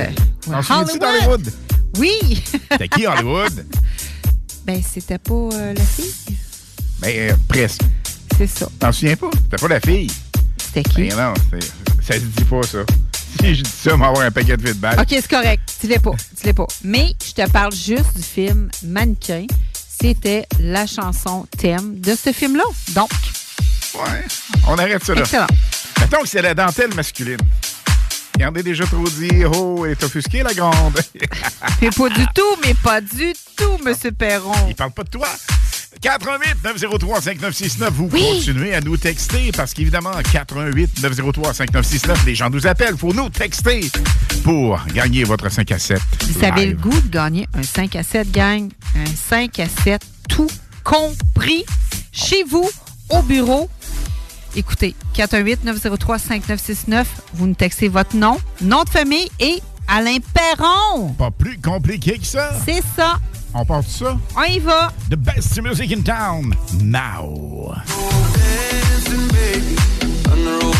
Ouais, d'Hollywood? Oui! C'était qui Hollywood? ben, c'était pas euh, la fille. Ben, euh, presque. C'est ça. T'en souviens pas? C'était pas la fille? C'était qui? Ben non, ça se dit pas, ça. Si je dis ça, on va avoir un paquet de feedback. OK, c'est correct. Tu l'es pas. Tu l'es pas. Mais je te parle juste du film Mannequin. C'était la chanson thème de ce film-là. Donc, Ouais, on arrête ça là. Excellent. Mettons que c'est la dentelle masculine. Regardez déjà trop dit, oh, elle est offusquée, la grande. mais pas du tout, mais pas du tout, Monsieur Perron. Il parle pas de toi. 88 903 5969, vous continuez à nous texter parce qu'évidemment, 88 903 5969, les gens nous appellent. Faut nous texter pour gagner votre 5 à 7. Vous avez le live. goût de gagner un 5 à 7, gang? Un 5 à 7, tout compris. Chez vous, au bureau. Écoutez, 418-903-5969, vous nous textez votre nom, nom de famille et Alain Perron. Pas plus compliqué que ça. C'est ça. On part de ça? On y va. The best music in town, now. dancing, baby, under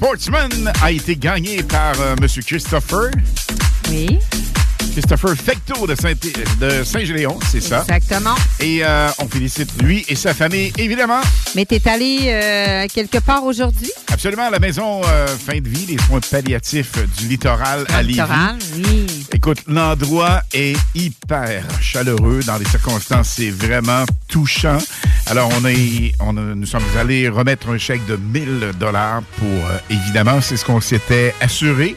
Sportsman a été gagné par euh, M. Christopher. Oui. Christopher Fecto de Saint- de Saint-Géléon, c'est ça. Exactement. Et euh, on félicite lui et sa famille, évidemment. Mais t'es allé euh, quelque part aujourd'hui? Absolument, à la maison euh, fin de vie, les soins palliatifs du littoral à Lévis. Littoral, oui. Écoute, l'endroit est hyper chaleureux. Dans les circonstances, c'est vraiment touchant. Alors, on est, on a- nous sommes allés remettre un chèque de 1000 dollars pour, euh, évidemment, c'est ce qu'on s'était assuré,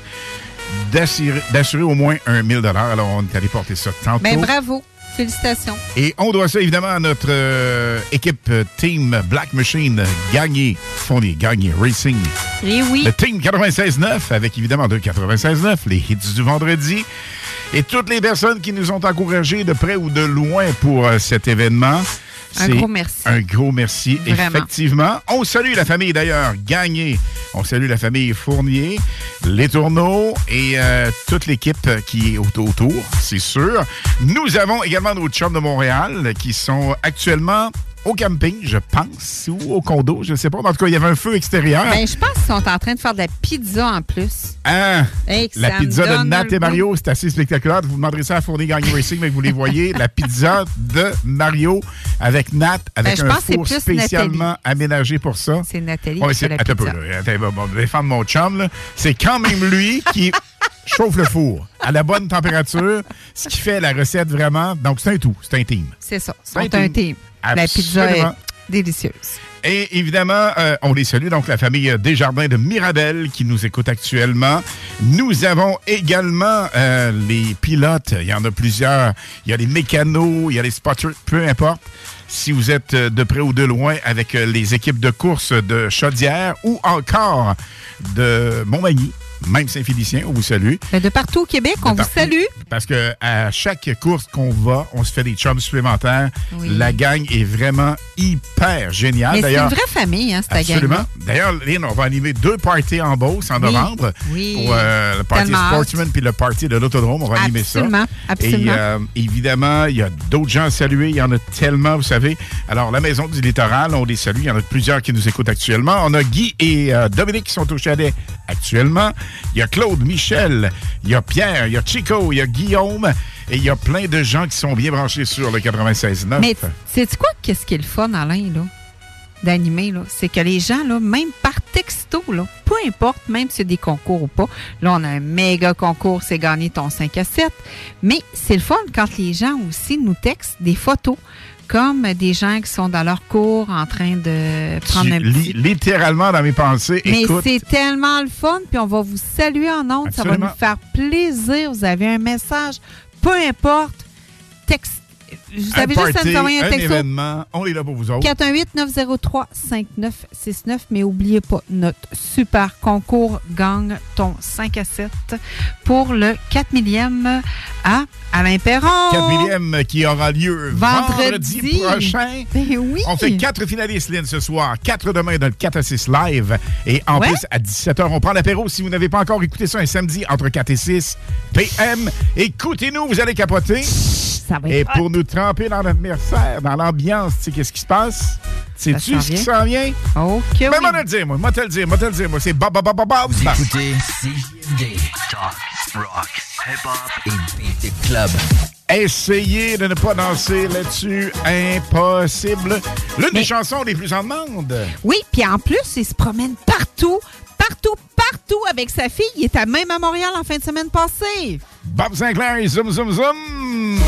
d'assurer d'assurer au moins un 1000 dollars. Alors, on est allé porter ça tantôt. Ben bravo. Félicitations. Et on doit ça évidemment à notre euh, équipe euh, Team Black Machine Gagné, Fournier, Gagné, Racing. Et oui. Le Team 96.9 avec évidemment de 96.9, les hits du vendredi. Et toutes les personnes qui nous ont encouragés de près ou de loin pour euh, cet événement. Un gros merci. Un gros merci, Vraiment. effectivement. On salue la famille d'ailleurs, Gagné. On salue la famille Fournier, les tourneaux et euh, toute l'équipe qui est au- autour, c'est sûr. Nous avons également nos chums de Montréal qui sont actuellement au camping, je pense, ou au condo, je ne sais pas. En tout cas, il y avait un feu extérieur. Ben, je pense qu'ils sont en train de faire de la pizza en plus. Hein? Hey, que La pizza de Nat et Mario, c'est assez spectaculaire. Vous demanderez ça à Fournier Gang Racing, mais vous les voyez. la pizza de Mario avec Nat, avec Ben, un four spécialement aménagé pour ça. C'est Nathalie Ouais, qui fait c'est- la attends un peu, pizza. Attends, bon, vais défendre mon chum. C'est quand même lui qui chauffe le four à la bonne température, ce qui fait la recette vraiment. Donc, c'est un tout. C'est un team. C'est ça. C'est un C'est un team. Team. La pizza est Absolument. délicieuse. Et évidemment, euh, on les salue, donc la famille Desjardins de Mirabel qui nous écoute actuellement. Nous avons également euh, les pilotes, il y en a plusieurs. Il y a les mécanos, il y a les spotters, peu importe. Si vous êtes euh, de près ou de loin avec les équipes de course de Chaudière ou encore de Montmagny, même Saint-Félicien, on vous salue. Ben, De partout au Québec, on vous salue. Parce que à chaque course qu'on va, on se fait des chums supplémentaires. Oui. La gang est vraiment hyper géniale. C'est une vraie famille, hein, cette Absolument. gang D'ailleurs, Lynn, on va animer deux parties en Beauce en Oui. novembre. Oui. Pour euh, le party Tellement. Sportsman puis le party de l'Autodrome. On va animer ça. Absolument, absolument. Et euh, évidemment, il y a d'autres gens à saluer. Il y en a tellement, vous savez. Alors, la Maison du Littoral, on les salue. Il y en a plusieurs qui nous écoutent actuellement. On a Guy et euh, Dominique qui sont au chalet actuellement. Il y a Claude, Michel, il y a Pierre, il y a Chico, il y a Guillaume. Et il y a plein de gens qui sont bien branchés sur le 96.9. Mais sais-tu quoi, qu'est-ce qui est le fun, Alain, là, d'animer, là? C'est que les gens, là, même par texto, là, peu importe, même si c'est des concours ou pas, là, on a un méga concours, c'est gagner ton 5 à 7. Mais c'est le fun quand les gens aussi nous textent des photos, comme des gens qui sont dans leur cours en train de prendre Tu un petit... littéralement dans mes pensées. Mais c'est tellement le fun, puis on va vous saluer en ondes, ça va nous faire plaisir. Vous avez un message, peu importe, texte. Vous un avez juste à nous envoyer un un texto. événement, on est là pour vous autres. 418-903-5969. Mais oubliez pas, notre super concours gagne ton 5 à 7 pour le 4 millième à Alain Perron. 4 millième qui aura lieu vendredi, Vendredi. prochain. Ben oui. On fait quatre finalistes, Lynn, ce soir. Quatre demain dans le 4 à 6 live. Et en Ouais. plus, à 17h, on prend l'apéro. Si vous n'avez pas encore écouté ça un samedi entre 4 et 6 PM, écoutez-nous, vous allez capoter. Ça va Et être pour hot. nous tremper dans l'atmosphère, dans l'ambiance, tu sais, qu'est-ce qui se passe? Sais-tu ce qui s'en vient? OK, Ben, oui. moi, te le dire, moi. Moi, te le dire, moi, te le dire, moi. C'est Bob, Bob, Bob, Bob, Bob. Vous écoutez CJMD, Talk, Rock, Hip Hop et Beat Club. Essayez de ne pas danser là-dessus. Impossible. L'une des chansons les plus en demande. Oui, puis en plus, il se promène partout, partout, partout avec sa fille. Il était même à Montréal en fin de semaine passée. Bob Sinclair et Zoom Zoom Zoom.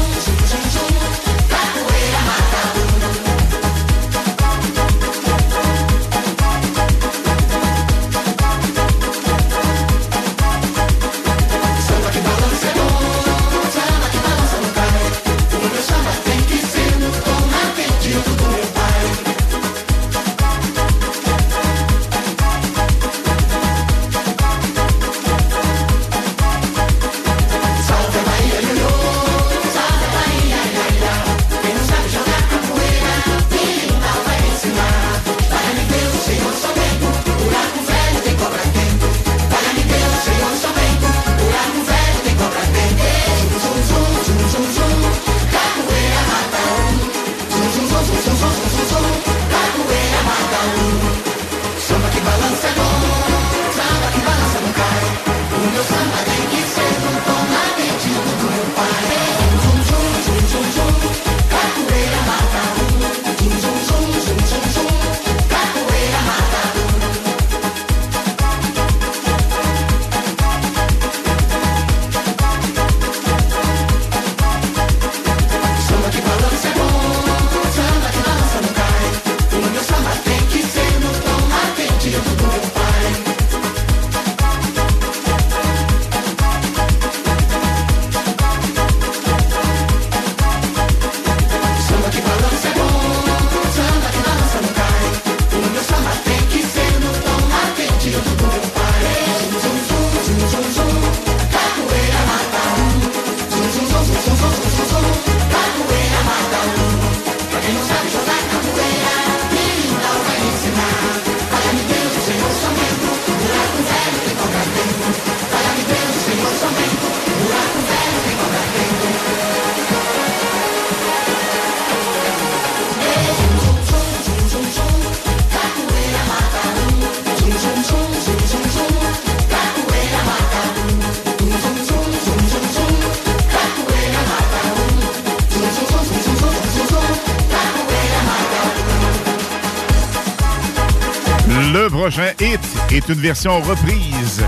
Est une version reprise.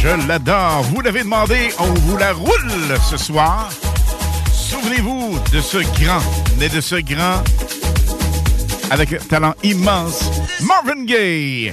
Je l'adore. Vous l'avez demandé, on vous la roule ce soir. Souvenez-vous de ce grand, né de ce grand, avec un talent immense, Marvin Gaye.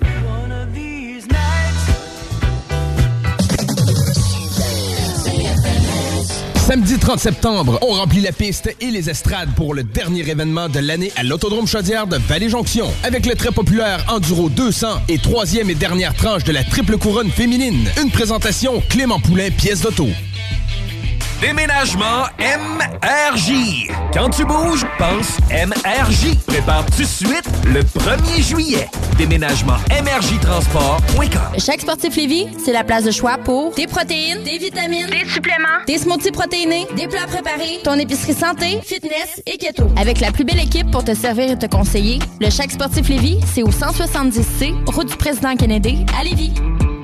Samedi 30 septembre, on remplit la piste et les estrades pour le dernier événement de l'année à l'Autodrome Chaudière de Vallée-Jonction. Avec le très populaire Enduro 200 et troisième et dernière tranche de la triple couronne féminine. Une présentation Clément Poulain, pièce d'auto. Déménagement MRJ. Quand tu bouges, pense MRJ. Prépare tout de suite le 1er juillet. Déménagement MRJtransport.com. Chaque sportif Lévis, c'est la place de choix pour des protéines, des vitamines, des suppléments, des smoothies protéinés, des plats préparés, ton épicerie santé, fitness et keto. Avec la plus belle équipe pour te servir et te conseiller, le Chaque sportif Lévis, c'est au 170C, route du président Kennedy, à Lévis.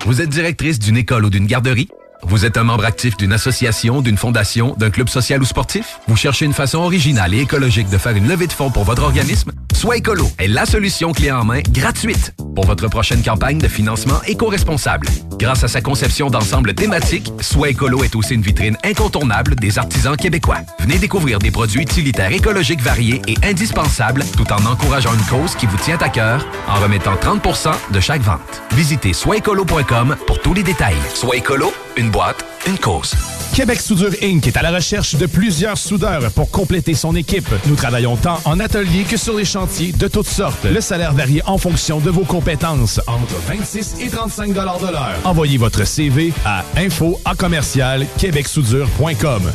Vous êtes directrice d'une école ou d'une garderie? Vous êtes un membre actif d'une association, d'une fondation, d'un club social ou sportif? Vous cherchez une façon originale et écologique de faire une levée de fonds pour votre organisme? Soit Écolo est la solution clé en main gratuite pour votre prochaine campagne de financement éco-responsable. Grâce à sa conception d'ensemble thématique, Soit Écolo est aussi une vitrine incontournable des artisans québécois. Venez découvrir des produits utilitaires écologiques variés et indispensables tout en encourageant une cause qui vous tient à cœur en remettant 30% de chaque vente. Visitez soitécolo.com pour tous les détails. Soit Écolo, une boîte, une cause. Québec Soudure Inc. est à la recherche de plusieurs soudeurs pour compléter son équipe. Nous travaillons tant en atelier que sur les chantiers de toutes sortes. Le salaire varie en fonction de vos compétences, entre 26 et 35 de l'heure. Envoyez votre CV à info à commercial québecsoudure.com.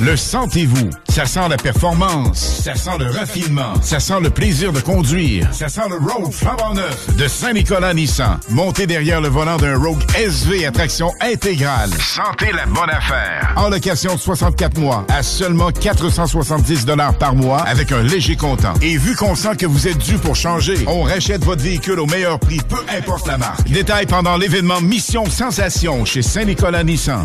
Le sentez-vous? Ça sent la performance. Ça sent le raffinement. Ça sent le plaisir de conduire. Ça sent le Rogue flambant neuf de Saint-Nicolas Nissan. Montez derrière le volant d'un Rogue SV à traction intégrale. Sentez la bonne affaire. En location de 64 mois à seulement 470 par mois avec un léger comptant. Et vu qu'on sent que vous êtes dû pour changer, on rachète votre véhicule au meilleur prix, peu importe la marque. Détail pendant l'événement Mission Sensation chez Saint-Nicolas Nissan.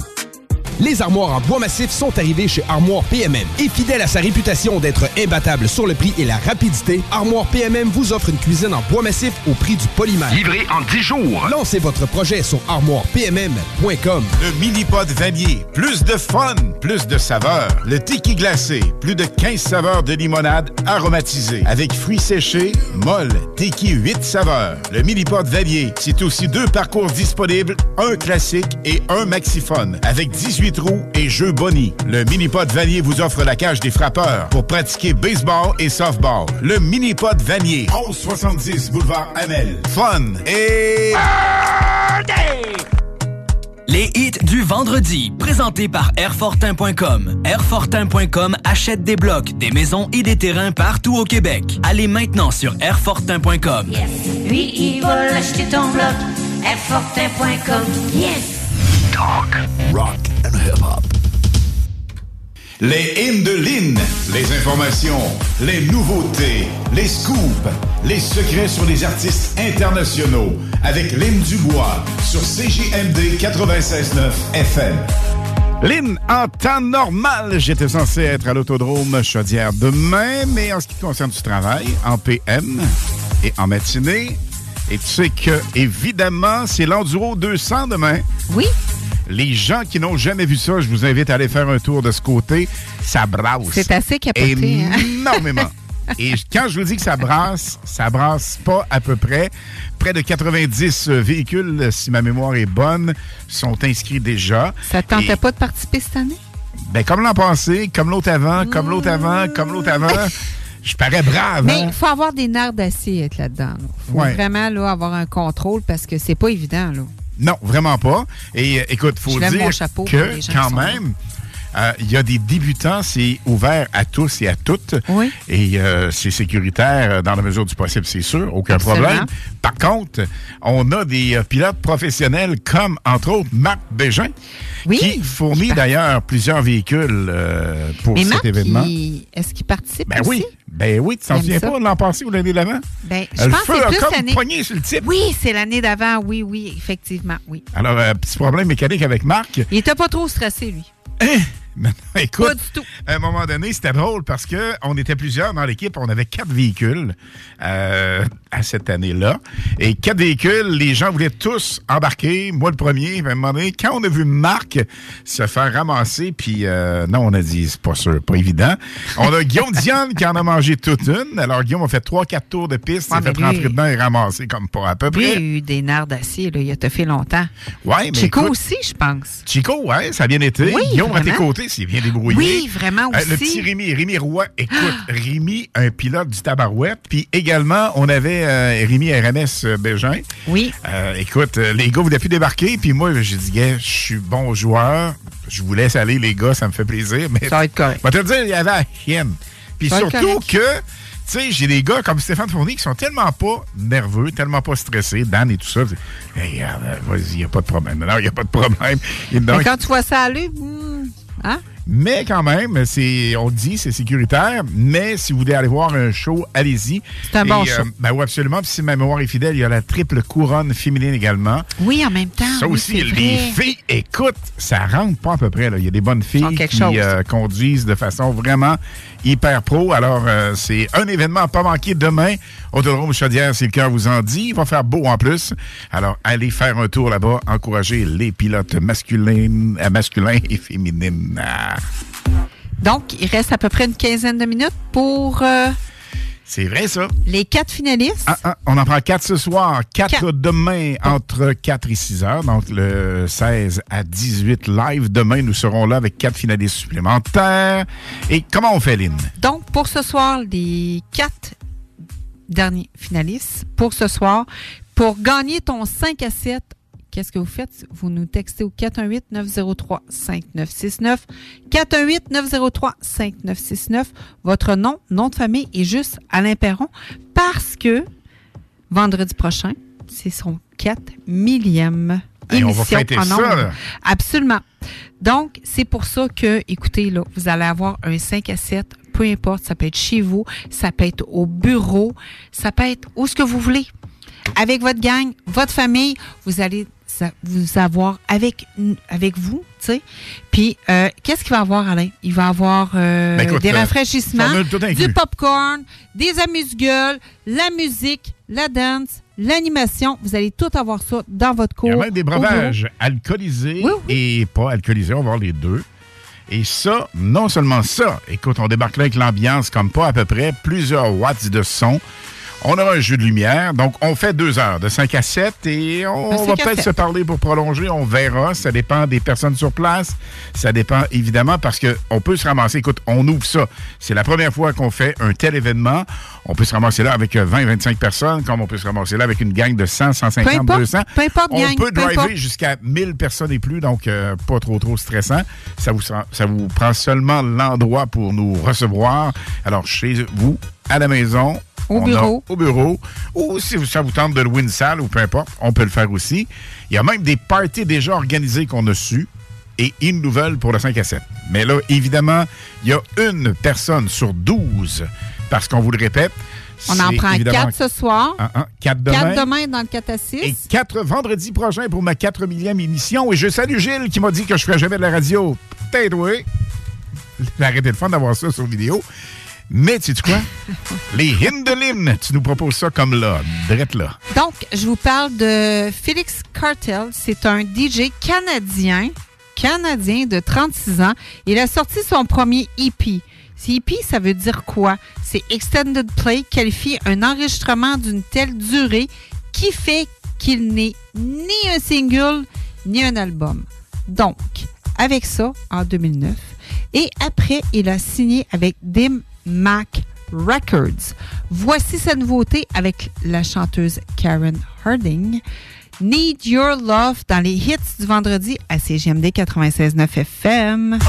Les armoires en bois massif sont arrivées chez Armoire PMM. Et fidèle à sa réputation d'être imbattable sur le prix et la rapidité, Armoire PMM vous offre une cuisine en bois massif au prix du polymère. Livré en 10 jours. Lancez votre projet sur armoirepmm.com. Le mini-pod vanier. Plus de fun, plus de saveurs. Le tiki glacé. Plus de 15 saveurs de limonade aromatisée. Avec fruits séchés, molle, tiki 8 saveurs. Le mini-pod vanier. C'est aussi deux parcours disponibles, un classique et un maxiphone. Avec 18 trous et jeux Bonnie. Le mini-pod vanier vous offre la cage des frappeurs pour pratiquer baseball et softball. Le mini-pod vanier. 1170 boulevard Amel. Fun et... Les hits du vendredi, présentés par Airfortin.com. Airfortin.com achète des blocs, des maisons et des terrains partout au Québec. Allez maintenant sur Airfortin.com. Lui, il va l'acheter ton bloc. Airfortin.com. Yes! Talk, rock and hip-hop. Les hymnes de Lynn, les informations, les nouveautés, les scoops, les secrets sur les artistes internationaux avec Lynn Dubois sur CJMD 96.9 FM. Lynn, en temps normal, j'étais censé être à l'autodrome Chaudière demain, mais en ce qui concerne du travail, en PM et en matinée, et tu sais que, évidemment, c'est l'Enduro 200 demain. Oui. Les gens qui n'ont jamais vu ça, je vous invite à aller faire un tour de ce côté. Ça brasse. C'est assez capoté, hein? Et quand je vous dis que ça brasse, ça brasse pas à peu près. Près de 90 véhicules, si ma mémoire est bonne, sont inscrits déjà. Ça te tentait Et- pas de participer cette année? Ben, comme l'an passé, comme l'autre avant, comme l'autre avant, comme l'autre avant. Je parais brave, Mais hein? il faut avoir des nerfs d'acier être là-dedans. Il faut Ouais. vraiment là, avoir un contrôle parce que c'est pas évident. Là. Non, vraiment pas. Et euh, écoute, faut Je dire mon chapeau pour que quand même, euh, il y a des débutants, c'est ouvert à tous et à toutes. Oui. Et euh, c'est sécuritaire euh, dans la mesure du possible, c'est sûr, aucun Absolument. problème. Par contre, on a des euh, pilotes professionnels comme, entre autres, Marc Bégin, qui fournit d'ailleurs plusieurs véhicules euh, pour Mais cet Marc, événement. il- est-ce qu'il participe Ben aussi? oui, ben oui, tu t'en souviens ça. pas de l'an passé ou l'année d'avant? Ben, je Le pense que feu c'est a plus comme poigné sur le type. Oui, c'est l'année d'avant. Oui, oui, effectivement, oui. Alors, euh, petit problème mécanique avec Marc. Il était pas trop stressé, lui. Maintenant, écoute, Pas du tout. à un moment donné, c'était drôle parce que on était plusieurs dans l'équipe. On avait quatre véhicules euh, à cette année-là. Et quatre véhicules, les gens voulaient tous embarquer. Moi, le premier. À un moment donné, quand on a vu Marc se faire ramasser, puis euh, non, on a dit, c'est pas sûr, pas évident. On a Guillaume Diane qui en a mangé toute une. Alors, Guillaume a fait trois, quatre tours de piste. Ouais, il a fait rentrer dedans et ramasser comme pas à peu Lui, il a près. eu des nerfs d'acier. Il a fait longtemps. Ouais, mais Chico écoute- aussi, je pense. Chico, ouais, ça a bien été. Oui, Guillaume, à tes vraiment. Bien débrouillé. Oui, vraiment Euh, le aussi. petit Rémi, Rémi Roy. Écoute, Rémi, un pilote du tabarouette. Puis également, on avait euh, Rémi RMS euh, Bégin. Oui. Euh, écoute, les gars, vous avez pu débarquer. Puis moi, j'ai dit, gars, je suis bon joueur. Je vous laisse aller, les gars, ça me fait plaisir. Mais Ça va être correct. Je vais te dire, il y avait la chienne. Puis surtout que, tu sais, j'ai des gars comme Stéphane Fournier qui sont tellement pas nerveux, tellement pas stressés, Dan et tout ça. Hey, vas-y, il n'y a pas de problème. Non, il n'y a pas de problème. Et donc, Mais quand tu vois ça aller, hmm, hein? mais quand même, c'est, on dit, c'est sécuritaire. Mais si vous voulez aller voir un show, allez-y. C'est un bon Et, show. ben oui, absolument. Puis si ma mémoire est fidèle, il y a la triple couronne féminine également. Oui, en même temps. Ça oui, aussi, les filles, écoute, ça rentre pas à peu près. Là. Il y a des bonnes filles qui euh, conduisent de façon vraiment hyper pro. Alors, euh, c'est un événement à pas manquer demain. Autodrome Chaudière, si le cœur vous en dit. Il va faire beau en plus. Alors, allez faire un tour là-bas. Encouragez les pilotes masculins, euh, masculins et féminines. Donc, il reste à peu près une quinzaine de minutes pour euh, C'est vrai, ça. les quatre finalistes. Ah, ah, on en prend quatre ce soir, quatre, Quatre. demain entre 4 et 6 heures, donc le 16 à 18 live. Demain, nous serons là avec quatre finalistes supplémentaires. Et comment on fait, Lynn? Donc, pour ce soir, les quatre derniers finalistes, pour ce soir, pour gagner ton 5 à 7, qu'est-ce que vous faites? Vous nous textez au 418-903-5969. 418-903-5969. Votre nom, nom de famille est juste Alain Perron parce que vendredi prochain, c'est son 4 millième Hey, on va émission fêter en ça, là. Absolument. Donc, c'est pour ça que, écoutez, là, vous allez avoir un 5 à 7, peu importe, ça peut être chez vous, ça peut être au bureau, ça peut être où ce que vous voulez. Avec votre gang, votre famille, vous allez vous avoir avec, avec vous, tu sais. Puis, euh, qu'est-ce qu'il va avoir, Alain? Il va avoir euh, Ben, écoute, des euh, rafraîchissements, du popcorn, des amuse-gueules, la musique, la danse, l'animation. Vous allez tout avoir ça dans votre cours. Il y a même des breuvages alcoolisés et pas alcoolisés. On va voir les deux. Et ça, non seulement ça, écoute, on débarque là avec l'ambiance comme pas à peu près, plusieurs watts de son. On aura un jeu de lumière, donc on fait deux heures, de 5 à 7, et on va peut-être se parler pour prolonger, on verra. Ça dépend des personnes sur place. Ça dépend évidemment parce qu'on peut se ramasser. Écoute, on ouvre ça. C'est la première fois qu'on fait un tel événement. On peut se ramasser là avec 20-25 personnes, comme on peut se ramasser là avec une gang de 100, 150, Peu importe, 200. peu importe, on gang, peut peu driver jusqu'à 1000 personnes et plus, donc euh, pas trop, trop stressant. Ça vous, ça vous prend seulement l'endroit pour nous recevoir. Alors, chez vous, à la maison, Au a- bureau. au bureau, ou si ça vous tente de louer une salle, ou peu importe, on peut le faire aussi. Il y a même des parties déjà organisées qu'on a su et une nouvelle pour le 5 à 7. Mais là, évidemment, il y a une personne sur 12, parce qu'on vous le répète. On en prend quatre ce soir. Ah, ah, quatre demain. Quatre demain dans le 4 à 6. Et 4 vendredi prochain pour ma 4 millième émission. Et je salue Gilles qui m'a dit que je ferais jamais de la radio. Peut-être, oui. J'ai arrêté le fun d'avoir ça sur vidéo. Mais, tu sais quoi? Les Hindelin, tu nous proposes ça comme là, drette là. Donc, je vous parle de Félix Cartel. C'est un DJ canadien, canadien de 36 ans. Il a sorti son premier EP. EP, ça veut dire quoi? C'est Extended Play qualifie un enregistrement d'une telle durée qui fait qu'il n'est ni un single ni un album. Donc, avec ça, en 2009, et après, il a signé avec Dim Mac Records. Voici sa nouveauté avec la chanteuse Karen Harding. Need Your Love dans les hits du vendredi à CGMD 96.9 FM.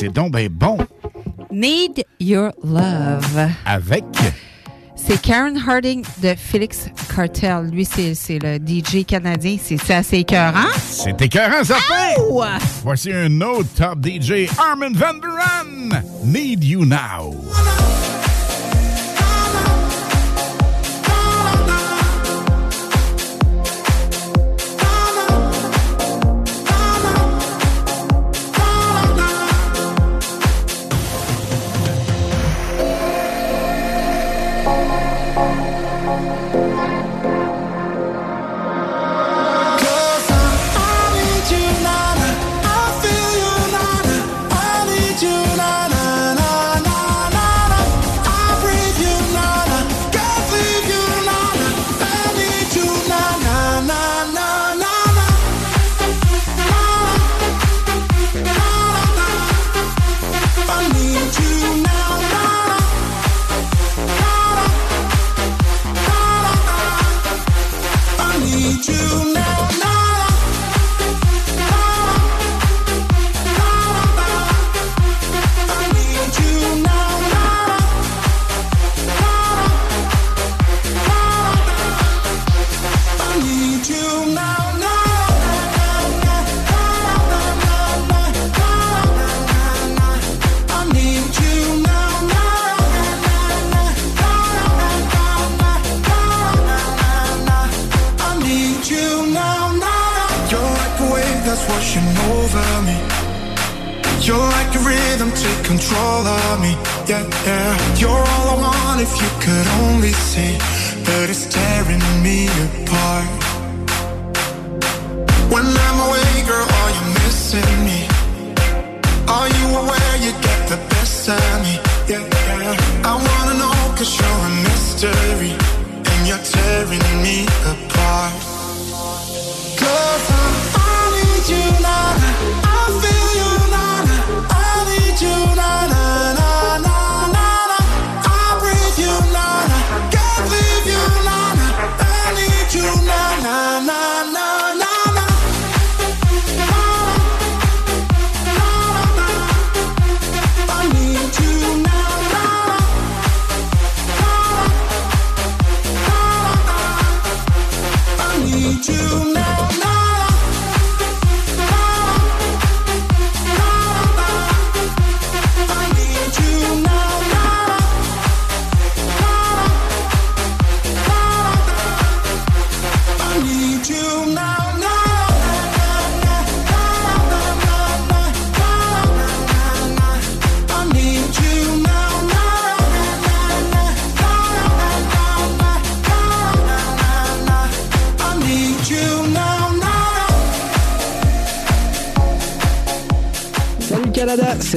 C'est donc ben bon. Need Your Love. Avec C'est Karen Harding de Felix Cartel. Lui, c'est le DJ canadien. C'est assez écœurant. C'est écœurant, ça fait! Voici un autre top DJ, Armin Van Buren. Need You Now.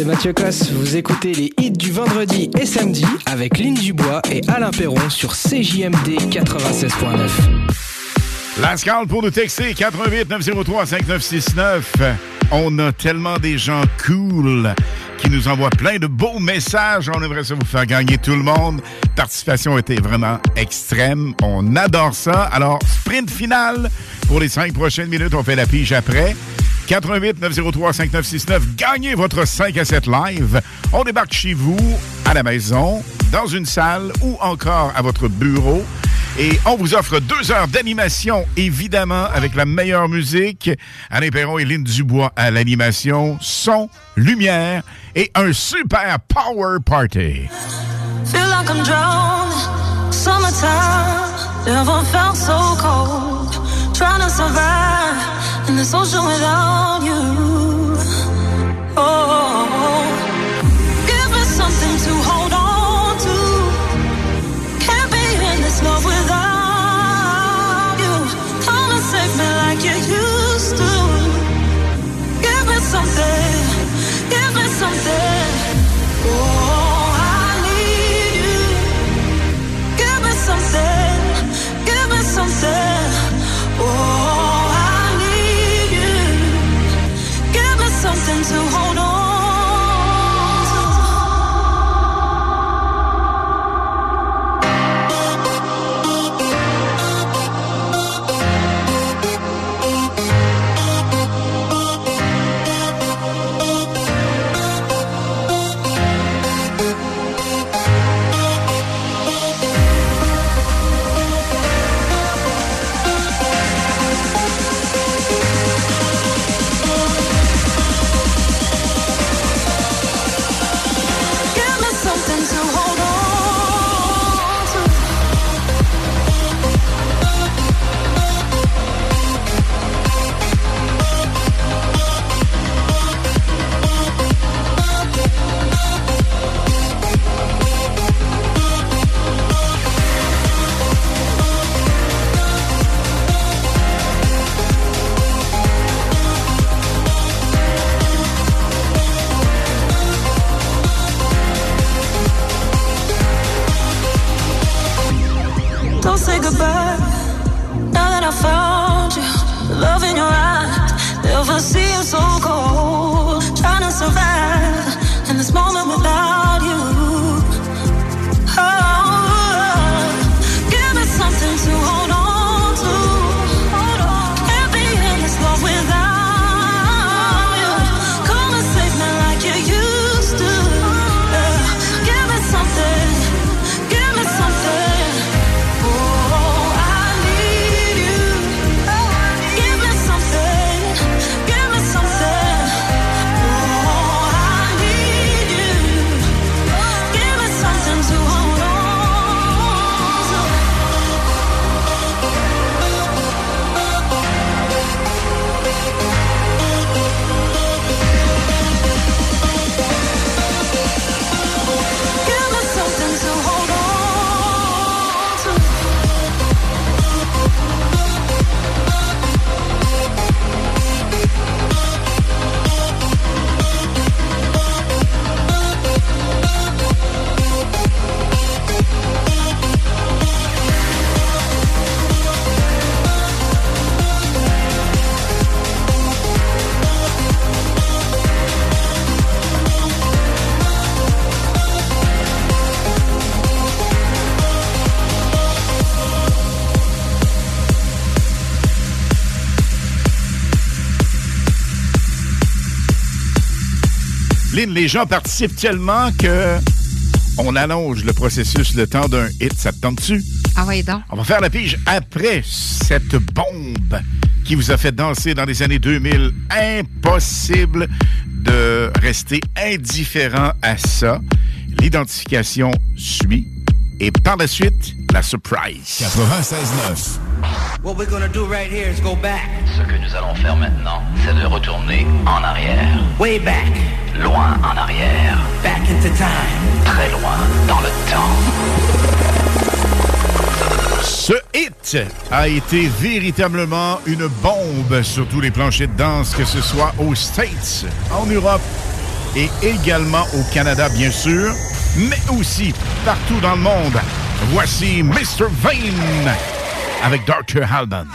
Mathieu Cosse. Vous écoutez les hits du vendredi et samedi avec Lynn Dubois et Alain Perron sur CJMD 96.9. La Scal pour nous texter 88 903 5969. On a tellement des gens cool qui nous envoient plein de beaux messages. On aimerait ça vous faire gagner tout le monde. Participation était vraiment extrême. On adore ça. Alors, sprint final pour les cinq prochaines minutes. On fait la pige après. 88 903 5969. Gagnez votre 5 à 7 live. On débarque chez vous, à la maison, dans une salle ou encore à votre bureau. Et on vous offre deux heures d'animation, évidemment, avec la meilleure musique. Alain Perron et Lynn Dubois à l'animation, son, lumière et un super power party. Feel like I'm drowning. Summertime felt so cold. Trying to survive in the ocean without you. Les gens participent tellement que on allonge le processus le temps d'un hit. Ça te tente-tu? Ah oui, donc. On va faire la pige après cette bombe qui vous a fait danser dans les années 2000. Impossible de rester indifférent à ça. L'identification suit. Et par la suite, la surprise. 96.9. What we're gonna do right here is go back. Ce que nous allons faire maintenant, c'est de retourner en arrière. Way back. Loin en arrière. Back into time. Très loin dans le temps. Ce hit a été véritablement une bombe sur tous les planchers de danse, que ce soit aux States, en Europe et également au Canada, bien sûr, mais aussi partout dans le monde. Voici Mr. Vane avec Dr. Halban.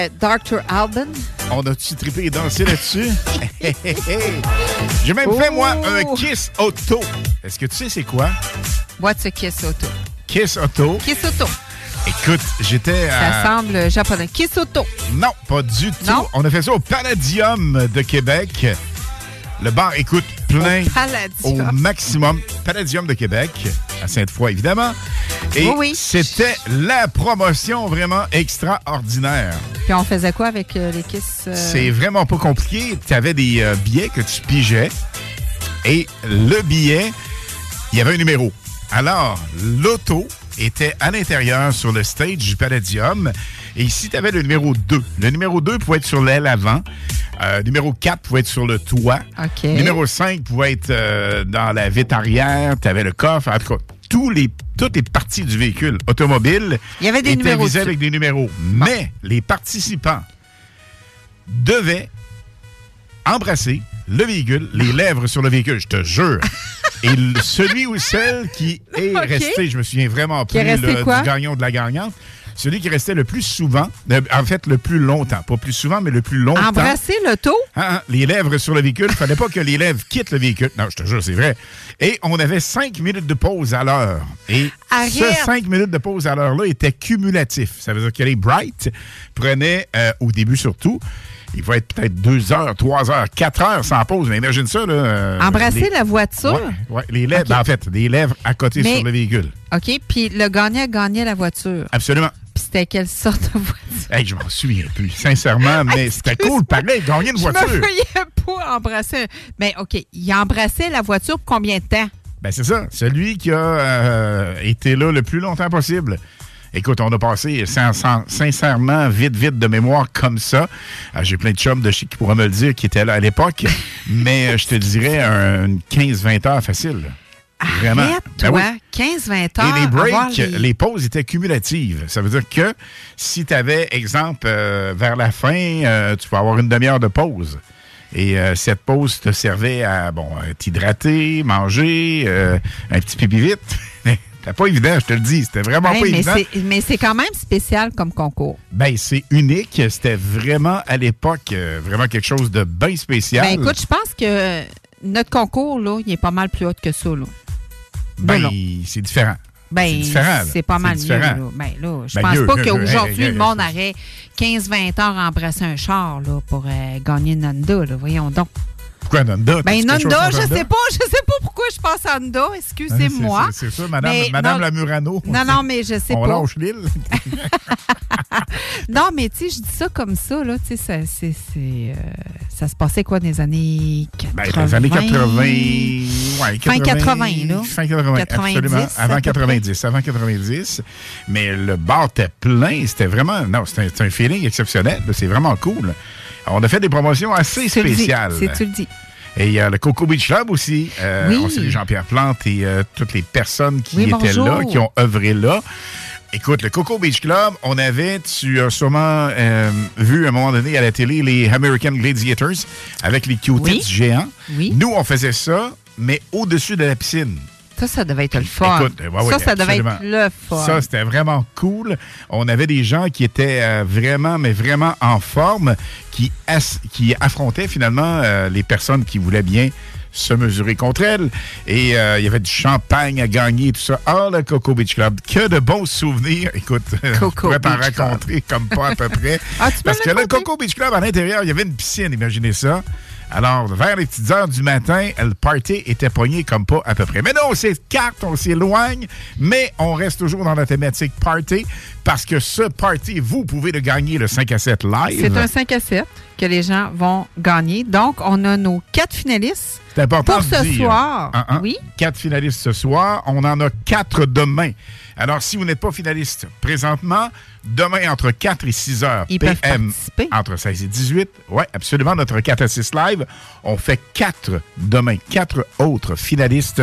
Ça, euh, Dr. Alban. On a-tu trippé et dansé là-dessus? J'ai même fait, moi, un Kiss Auto. Est-ce que tu sais c'est quoi? What's a Kiss Auto? Kiss Auto. Kiss Auto. Écoute, j'étais Ça à... semble japonais. Kiss Auto. Non, pas du tout. Non? On a fait ça au Palladium de Québec. Le bar, écoute, plein au, Palladium. maximum. Palladium de Québec, à Sainte-Foy, évidemment. Et Oui, oui. c'était la promotion vraiment extraordinaire. Puis on faisait quoi avec euh, les Kiss? euh, C'est vraiment pas compliqué. Tu avais des euh, billets que tu pigeais et le billet, il y avait un numéro. Alors, l'auto était à l'intérieur sur le stage du Palladium. Et ici, tu avais le numéro 2. Le numéro 2 pouvait être sur l'aile avant. Euh, numéro 4 pouvait être sur le toit. OK. Numéro 5 pouvait être euh, dans la vitre arrière. Tu avais le coffre. En tout cas, tous les, toutes les parties du véhicule automobile Il y avait des numéros dessus. avec des numéros. Mais les participants devaient embrasser le véhicule, les lèvres sur le véhicule, je te jure. Et celui ou celle qui est resté, je me souviens vraiment plus est du gagnant ou de la gagnante, celui qui restait le plus souvent, euh, en fait le plus longtemps, pas plus souvent, mais le plus longtemps. Embrasser l'auto? Hein, hein, les lèvres sur le véhicule. Il fallait pas que les lèvres quittent le véhicule. Non, je te jure, c'est vrai. Et on avait cinq minutes de pause à l'heure. Et Arrête! ce cinq minutes de pause à l'heure-là était cumulatif. Ça veut dire que les Bright prenaient, euh, au début surtout, il va être peut-être deux heures, trois heures, quatre heures sans pause. Mais imagine ça, là. euh, Embrasser les- la voiture? Ouais, ouais, les lèvres, en fait, les lèvres à côté Mais- sur le véhicule. OK, puis le gagnant gagnait la voiture. Absolument. C'était quelle sorte de voiture? Hey, je m'en souviens plus, sincèrement, mais c'était cool, pareil, gagner une Je voiture. me voyais pas embrasser. Mais OK, il embrassait la voiture pour combien de temps? Ben c'est ça. Celui qui a euh, été là le plus longtemps possible. Écoute, on a passé sin- sin- sincèrement vite, vite de mémoire comme ça. Euh, J'ai plein de chums de chez qui pourraient me le dire qui étaient là à l'époque. mais euh, je te dirais un, une 15-20 heures facile. Vraiment. Arrête, Ben toi, oui. 15-20 heures. Et les breaks, les... les- pauses étaient cumulatives. Ça veut dire que si tu avais, exemple, euh, vers la fin, euh, tu peux avoir une demi-heure de pause. Et euh, cette pause te servait à bon t'hydrater, manger, un petit pipi vite. C'était pas évident, je te le dis. C'était vraiment Hey, pas mais évident. mais c'est quand même spécial comme concours. Ben, c'est unique. C'était vraiment, à l'époque, vraiment quelque chose de bien spécial. Ben écoute, je pense que notre concours, là, il est pas mal plus haut que ça. Là. Ben, non. c'est différent. Ben, c'est différent. là. c'est pas mal mieux. Là. Ben là, je Ben, pense mieux, pas qu'aujourd'hui, le monde aurait 15-20 heures à embrasser un char là, pour euh, gagner une Honda. Là. Voyons donc. Pourquoi Nanda? Ben, contre je Honda? sais pas, je sais pas pourquoi je pense à Honda, excusez-moi. C'est- C'est ça, Madame, Mais Madame non- Lamurano. Non, non, mais je sais On pas. lâche l'île. Non, mais tu sais, je dis ça comme ça, là, tu sais, ça, c'est- euh, ça se passait quoi dans les années 80? Ben, dans les années 80, ouais, Fin 80, là. Fin 80, 90, absolument. Avant peu 90, avant 90. Mais le bar était plein. C'était vraiment, non, c'était un, un feeling exceptionnel. C'est vraiment cool. On a fait des promotions assez spéciales. c'est tu le dis. Et il y a le Coco Beach Club aussi. Euh, Oui. On salue Jean-Pierre Plante et euh, toutes les personnes qui Oui, étaient bonjour. là, qui ont œuvré là. Écoute, le Coco Beach Club, on avait, tu as sûrement euh, vu à un moment donné à la télé les American Gladiators avec les Q-tips Oui. géants. Oui. Nous, on faisait ça, mais au-dessus de la piscine. Ça, ça devait être le fun. Écoute, ouais, ça, ça devait être le fun. Ça, c'était vraiment cool. On avait des gens qui étaient euh, vraiment, mais vraiment en forme, qui, as- qui affrontaient finalement euh, les personnes qui voulaient bien se mesurer contre elles. Et euh, il y avait du champagne à gagner et tout ça. Ah, le Coco Beach Club. Que de bons souvenirs. Écoute, je pourrais t'en Club. raconter comme pas à peu près. Ah, Parce que le? Coco Beach Club, à l'intérieur, il y avait une piscine, imaginez ça. Alors, vers les petites heures du matin, le party était pogné comme pas à peu près. Mais non, on s'écarte, on s'éloigne, mais on reste toujours dans la thématique party parce que ce party, vous pouvez le gagner le 5 à 7 live. C'est un 5 à 7 que les gens vont gagner. Donc, on a nos quatre finalistes. C'est important Pour de ce dire. soir, Hein, hein? oui. Quatre finalistes ce soir. On en a quatre demain. Alors, si vous n'êtes pas finaliste présentement, demain entre 4 et 6 heures Ils PM, entre 16 et 18, oui, absolument, notre 4 à 6 live, on fait quatre demain, quatre autres finalistes.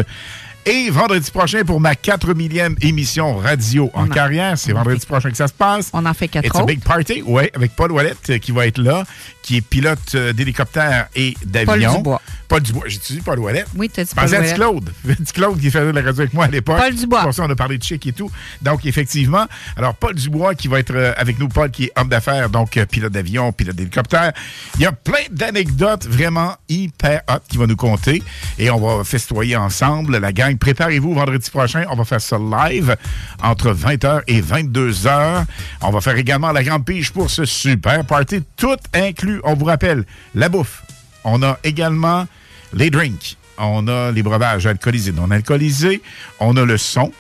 Et vendredi prochain, pour ma 4 millième émission radio en carrière, c'est vendredi prochain que ça se passe. On en fait quatre It's a big party, oui, avec Paul Ouellette euh, qui va être là, qui est pilote euh, d'hélicoptère et d'avion. Paul Dubois. Paul Dubois. J'ai-tu dit Paul Ouellette? Oui, tu as dit Paul. Petit Claude. Claude qui faisait la radio avec moi à l'époque. Paul Dubois. Pour ça, on a parlé de chic et tout. Donc, effectivement, alors Paul Dubois qui va être euh, avec nous, Paul qui est homme d'affaires, donc euh, pilote d'avion, pilote d'hélicoptère. Il y a plein d'anecdotes vraiment hyper hot qui va nous compter et on va festoyer ensemble. La gang, préparez-vous vendredi prochain. On va faire ça live entre 20h et 22h. On va faire également la grande pige pour ce super party, tout inclus. On vous rappelle, la bouffe. On a également les drinks. On a les breuvages alcoolisés, non alcoolisés. On a le son.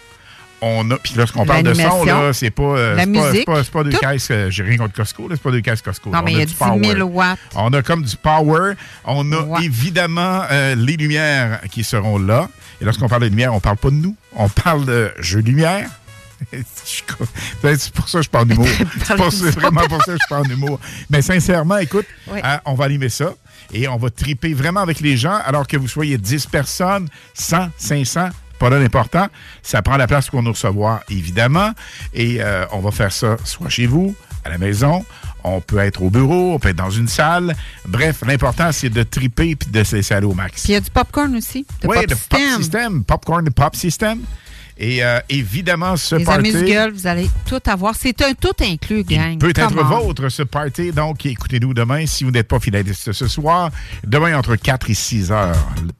On a, puis lorsqu'on parle de son, là, c'est pas, euh, La pas, musique. pas, c'est pas deux caisses, euh, j'ai rien contre Costco, c'est pas deux caisses Costco. Non, On mais il y a du 10 000 power. watts. On a comme du power. On a évidemment euh, les lumières qui seront là. Et lorsqu'on parle de lumière, on parle pas de nous. On parle de jeux lumière. C'est pour ça que je parle d'humour. C'est vraiment pour ça que je parle d'humour. Mais sincèrement, écoute, Oui. hein, on va animer ça et on va triper vraiment avec les gens, alors que vous soyez 10 personnes, 100, 500, pas là l'important. Ça prend la place qu'on nous recevoir, évidemment. Et euh, on va faire ça soit chez vous, à la maison. On peut être au bureau, on peut être dans une salle. Bref, l'important, c'est de triper puis de se laisser aller au max. Puis il y a du popcorn aussi. Oui, pop le pop system. popcorn pop system. Et euh, évidemment, ce Les party amuse-gueules, vous allez tout avoir. C'est un tout inclus, gang. peut être Come on. vôtre, ce party. Donc, écoutez-nous demain. Si vous n'êtes pas finaliste ce soir, demain entre 4 et 6 heures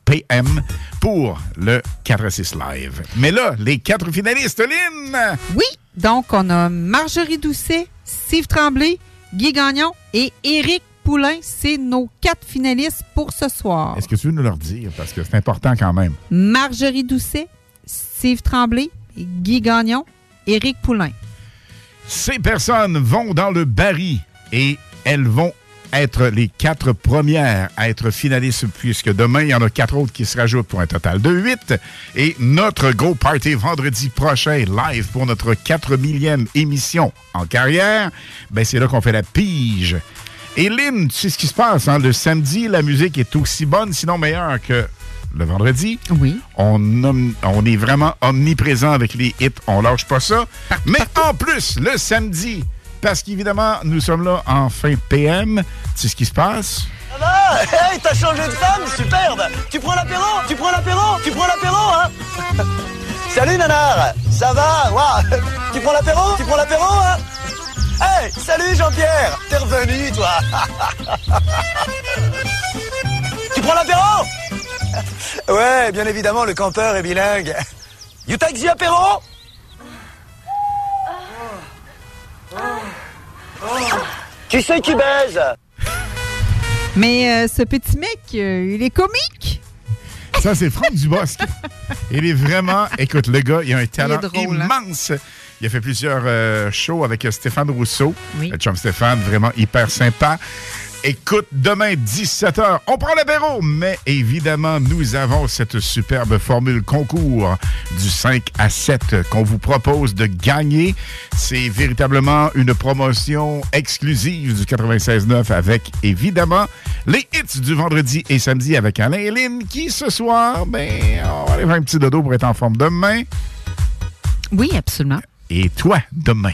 PM pour le 4 à 6 live. Mais là, les quatre finalistes, Lynn! Oui, donc on a Marjorie Doucet, Steve Tremblay, Guy Gagnon et Éric Poulain. C'est nos quatre finalistes pour ce soir. Est-ce que tu veux nous leur dire? Parce que c'est important quand même. Marjorie Doucet, Steve Tremblay, Guy Gagnon, Éric Poulain. Ces personnes vont dans le baril et elles vont être les quatre premières à être finalistes puisque demain, il y en a quatre autres qui se rajoutent pour un total de huit. Et notre gros party vendredi prochain, live pour notre 4 millième émission en carrière, ben c'est là qu'on fait la pige. Et Lynn, tu sais ce qui se passe, hein? Le samedi, la musique est aussi bonne, sinon meilleure que le vendredi. Oui. On, om- on est vraiment omniprésent avec les hits. On lâche pas ça. Mais en plus, le samedi, parce qu'évidemment, nous sommes là en fin PM. Tu sais ce qui se passe? Ah, hey, t'as changé de femme, superbe Tu prends l'apéro Tu prends l'apéro Tu prends l'apéro, hein? Salut, nanar Ça va? Ouah. Tu prends l'apéro Tu prends l'apéro, hein? Hey, salut, Jean-Pierre T'es revenu, toi Tu prends l'apéro? Ouais, bien évidemment, le campeur est bilingue. You take the apéro Qui c'est qui baise Mais euh, ce petit mec, euh, il est comique. Ça, c'est Franck Dubosc. Il est vraiment... Écoute, le gars, il a un talent drôle, hein? immense. Il a fait plusieurs euh, shows avec Stéphane Rousseau. Oui. Le chum Stéphane, vraiment hyper sympa. Écoute, demain, 17h, on prend l'apéro, mais évidemment, nous avons cette superbe formule concours du 5 à 7 qu'on vous propose de gagner. C'est véritablement une promotion exclusive du 96.9 avec, évidemment, les hits du vendredi et samedi avec Alain et Lynn qui, ce soir, ben, on va aller faire un petit dodo pour être en forme demain. Oui, absolument. Et toi, demain.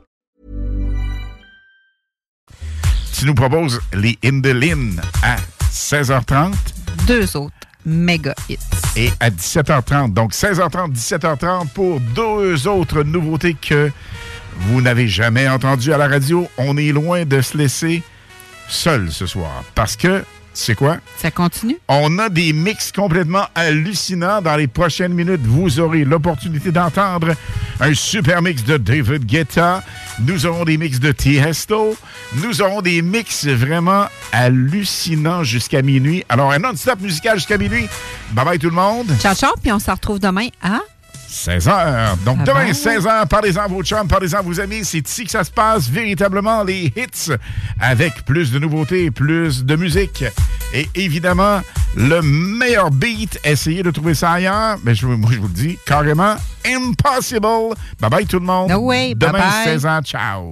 Tu nous proposes les Indolines à 16h30. Deux autres méga hits. et à 17h30. Donc 16h30, 17h30 pour deux autres nouveautés que vous n'avez jamais entendues à la radio. On est loin de se laisser seul ce soir parce que, c'est quoi? Ça continue? On a des mix complètement hallucinants. Dans les prochaines minutes, vous aurez l'opportunité d'entendre un super mix de David Guetta. Nous aurons des mix de Tiesto. Nous aurons des mix vraiment hallucinants jusqu'à minuit. Alors, un non-stop musical jusqu'à minuit. Bye bye tout le monde. Ciao, ciao, puis on se retrouve demain à 16h. Donc Ah demain, bon? 16h, parlez-en à vos chums, parlez-en à vos amis. C'est ici que ça se passe, véritablement, les hits, avec plus de nouveautés, plus de musique. Et évidemment, le meilleur beat, essayez de trouver ça ailleurs. Mais je, moi, je vous le dis, carrément, impossible. Bye-bye tout le monde. No way, Demain, bye-bye. 16h, ciao.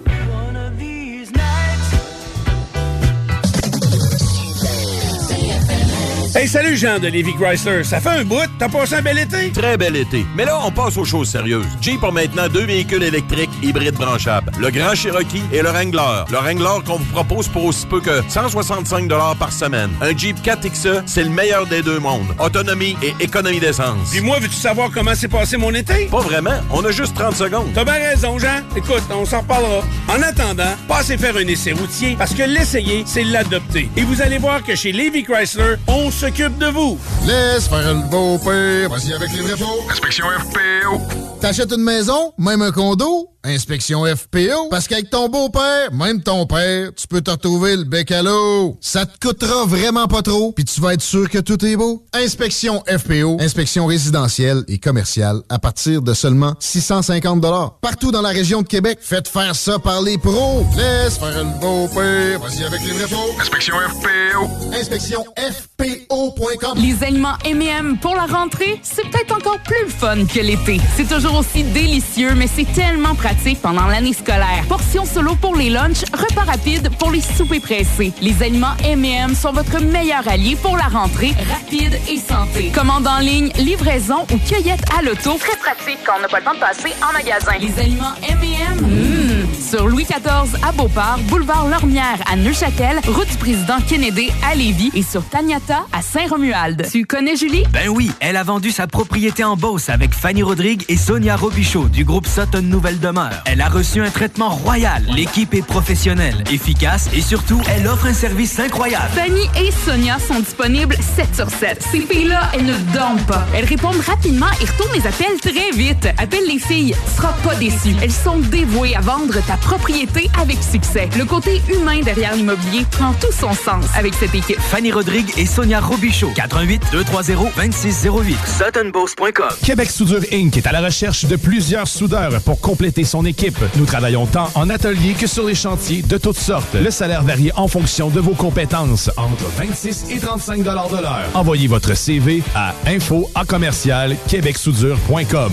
salut Jean de Lévi Chrysler. Ça fait un bout. T'as passé un bel été? Très bel été. Mais là, on passe aux choses sérieuses. Jeep a maintenant deux véhicules électriques hybrides branchables. Le Grand Cherokee et le Wrangler. Le Wrangler qu'on vous propose pour aussi peu que 165 par semaine. Un Jeep 4XE, c'est le meilleur des deux mondes. Autonomie et économie d'essence. Puis moi, veux-tu savoir comment s'est passé mon été? Pas vraiment. On a juste 30 secondes. T'as bien raison, Jean. Écoute, on s'en reparlera. En attendant, passez faire un essai routier parce que l'essayer, c'est l'adopter. Et vous allez voir que chez Lévi Chrysler, on s'occupe de vous. Laisse faire le beau père. Voici avec les vrais faux. Inspection FPO. T'achètes une maison, même un condo, inspection FPO. Parce qu'avec ton beau-père, même ton père, tu peux te retrouver le bec à l'eau. Ça te coûtera vraiment pas trop, puis tu vas être sûr que tout est beau. Inspection FPO. Inspection résidentielle et commerciale à partir de seulement 650 Partout dans la région de Québec, faites faire ça par les pros. Laisse faire le beau-père. Voici avec les vrais faux. Inspection FPO. Inspection FPO.com. Les aliments M&M pour la rentrée, c'est peut-être encore plus fun que l'été. C'est toujours aussi délicieux, mais c'est tellement pratique pendant l'année scolaire. Portions solo pour les lunchs, repas rapides pour les soupers pressés. Les aliments M&M sont votre meilleur allié pour la rentrée rapide et santé. Commande en ligne, livraison ou cueillette à l'auto. Très pratique quand on n'a pas le temps de passer en magasin. Les aliments M&M, mmh, sur Louis XIV à Beauport, boulevard Lormière à Neuchâtel, route du président Kennedy à Lévis et sur Taniata à Saint-Romuald. Tu connais Julie? Ben oui, elle a vendu sa propriété en Beauce avec Fanny Rodrigue et Sonia Robichaud du groupe Sutton Nouvelle Elle a reçu un traitement royal. L'équipe est professionnelle, efficace et surtout, elle offre un service incroyable. Fanny et Sonia sont disponibles 7 sur 7. Ces filles-là, elles ne dorment pas. Elles répondent rapidement et retournent les appels très vite. Appelle les filles, tu seras pas déçu. Elles sont dévouées à vendre ta propriété avec succès. Le côté humain derrière l'immobilier prend tout son sens avec cette équipe. Fanny Rodrigue et Sonia Robichaud. 88 230 2608. SuttonBoss.com. Québec Soudure Inc. est à la recherche de plusieurs soudeurs pour compléter son équipe. Nous travaillons tant en atelier que sur les chantiers de toutes sortes. Le salaire varie en fonction de vos compétences, entre 26 et 35 de l'heure. Envoyez votre CV à info à commercial québecsoudure.com.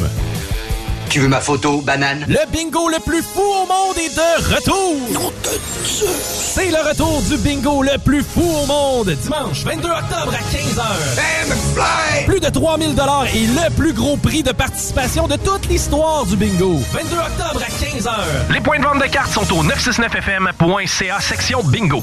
Tu veux ma photo, banane? Le bingo le plus fou au monde est de retour! C'est le retour du bingo le plus fou au monde, dimanche 22 octobre à 15h. Plus de 3000 dollars et le plus gros prix de participation de toute l'histoire du bingo. 22 octobre à 15h. Les points de vente de cartes sont au 969fm.ca section bingo.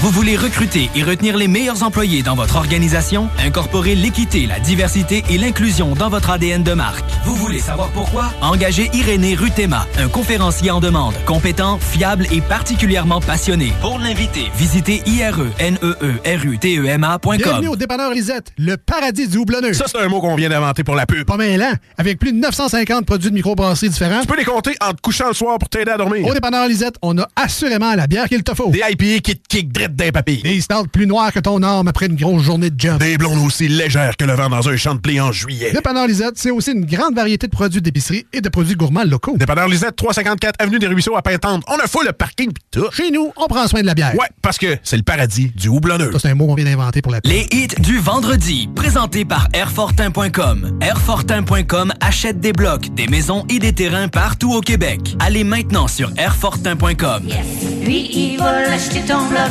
Vous voulez recruter et retenir les meilleurs employés dans votre organisation? Incorporer l'équité, la diversité et l'inclusion dans votre ADN de marque. Vous voulez savoir pourquoi? Engagez Irénée Rutema, un conférencier en demande, compétent, fiable et particulièrement passionné. Pour l'inviter, visitez E ireneerutema.com. Bienvenue au dépanneur Lisette, le paradis du houblonneux. Ça, c'est un mot qu'on vient d'inventer pour la pub. Pas mêlant, avec plus de 950 produits de microbrasserie différents. Tu peux les compter en te couchant le soir pour t'aider à dormir. Au dépanneur Lisette, on a assurément la bière qu'il te faut. Des IPA qui te kick d'un papier. Des stouts plus noirs que ton arme après une grosse journée de job. Des blondes aussi légères que le vent dans un champ de blé en juillet. Dépanneur Lisette, c'est aussi une grande variété de produits d'épicerie et de produits gourmands locaux. Dépanneur Lisette, 354 Avenue des Ruisseaux à Pintante. On a fou le parking pis tout. Chez nous, on prend soin de la bière. Ouais, parce que c'est le paradis du houblonneux. Ça, c'est un mot qu'on vient d'inventer pour la Les hits du vendredi, présentés par Airfortin.com. Airfortin.com achète des blocs, des maisons et des terrains partout au Québec. Allez maintenant sur Airfortin.com. Lui, il va l'acheter ton bloc.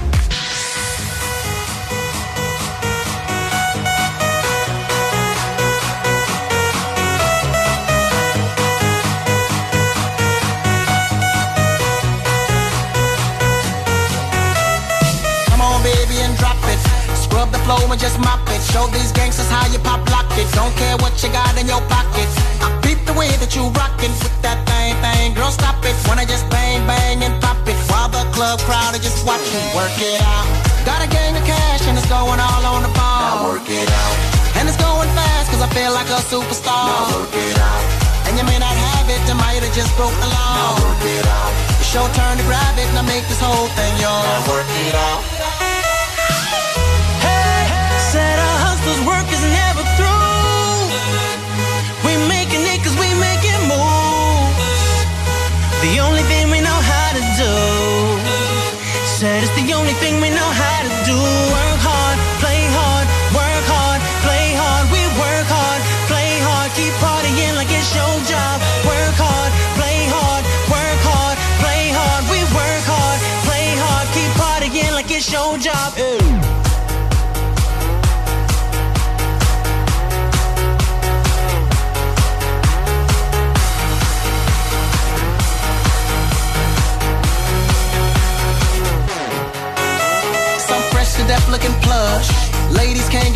and just mop it. Show these gangsters how you pop lock it. Don't care what you got in your pockets. I beat the way that you rockin' with that thing, thing. Girl, stop it. Wanna just bang, bang, and pop it. While the club crowd are just watching. Work it out. Got a gang of cash and it's going all on the ball. Now work it out. And it's going fast cause I feel like a superstar. Now work it out. And you may not have it, I might have just broke the law. Now work it out. It's your turn to grab it, now make this whole thing yours. Now work it out. The only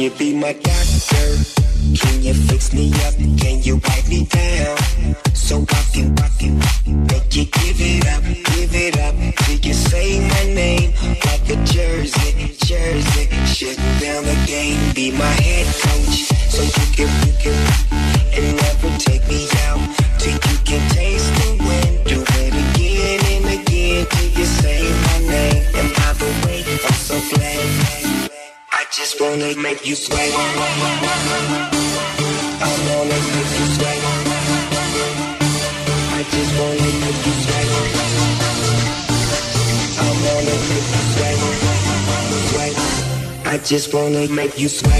You be my You swear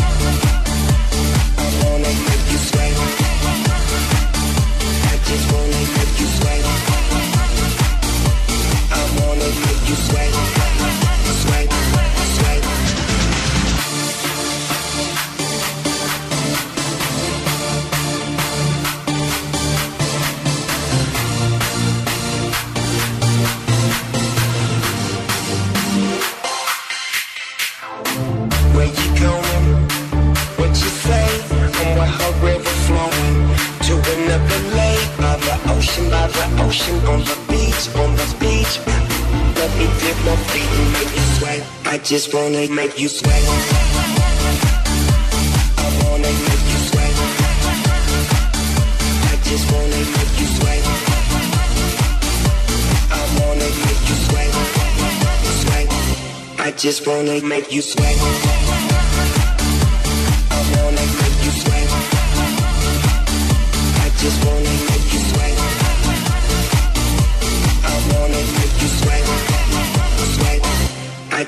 just wanna make you sweat. I wanna make you. I just wanna make you. I wanna make you I just wanna make you sweat.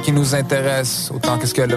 Qui nous intéresse, autant qu'est-ce que le...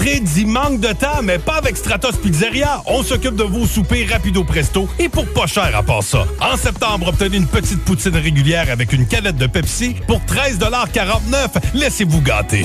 Rentrer dit manque de temps, mais pas avec Stratos Pizzeria. On s'occupe de vos soupers rapido presto et pour pas cher à part ça. En septembre, obtenez une petite poutine régulière avec une canette de Pepsi pour 13,49 Laissez-vous gâter.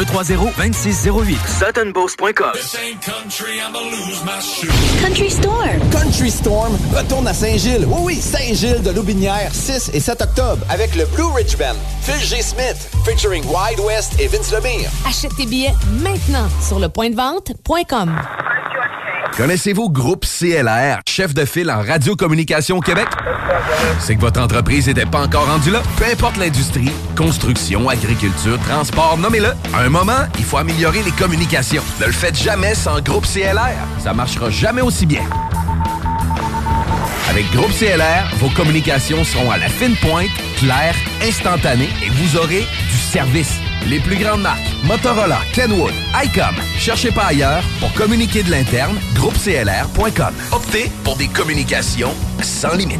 2608. SuttonBeauce.com. Country Storm. Country Storm retourne à Saint-Gilles. Oui, oui, Saint-Gilles de Loubinière, 6 et 7 octobre, avec le Blue Ridge Band. Phil G. Smith, featuring Wide West et Vince Lemire. Achète tes billets maintenant sur lepointdevente.com. Connaissez-vous Groupe CLR, chef de file en radiocommunication au Québec? C'est que votre entreprise n'était pas encore rendue là? Peu importe l'industrie, construction, agriculture, transport, nommez-le. Un moment, il faut améliorer les communications. Ne le faites jamais sans Groupe CLR. Ça marchera jamais aussi bien. Avec Groupe CLR, vos communications seront à la fine pointe, claires, instantanées et vous aurez du service. Les plus grandes marques, Motorola, Kenwood, ICOM. Cherchez pas ailleurs pour communiquer de l'interne, groupeclr.com. Optez pour des communications sans limite.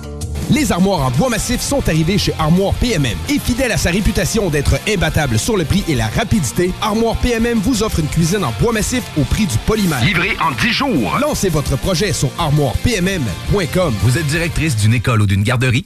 Les armoires en bois massif sont arrivées chez Armoire PMM. Et fidèle à sa réputation d'être imbattable sur le prix et la rapidité, Armoire PMM vous offre une cuisine en bois massif au prix du polymère. Livré en 10 jours. Lancez votre projet sur armoirepmm.com. Vous êtes directrice d'une école ou d'une garderie?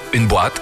une boîte,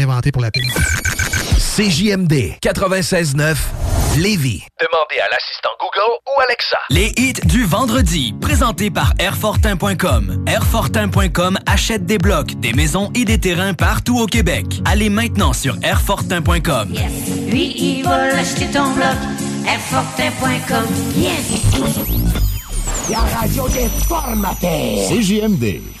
d'inventer pour la pub. CJMD 96.9 Lévis. Demandez à l'assistant Google ou Alexa. Les hits du vendredi, présentés par Airfortin.com. Airfortin.com achète des blocs, des maisons et des terrains partout au Québec. Allez maintenant sur Airfortin.com. Lui, il va l'acheter ton bloc. Airfortin.com. Yes! La radio des formateurs. CJMD.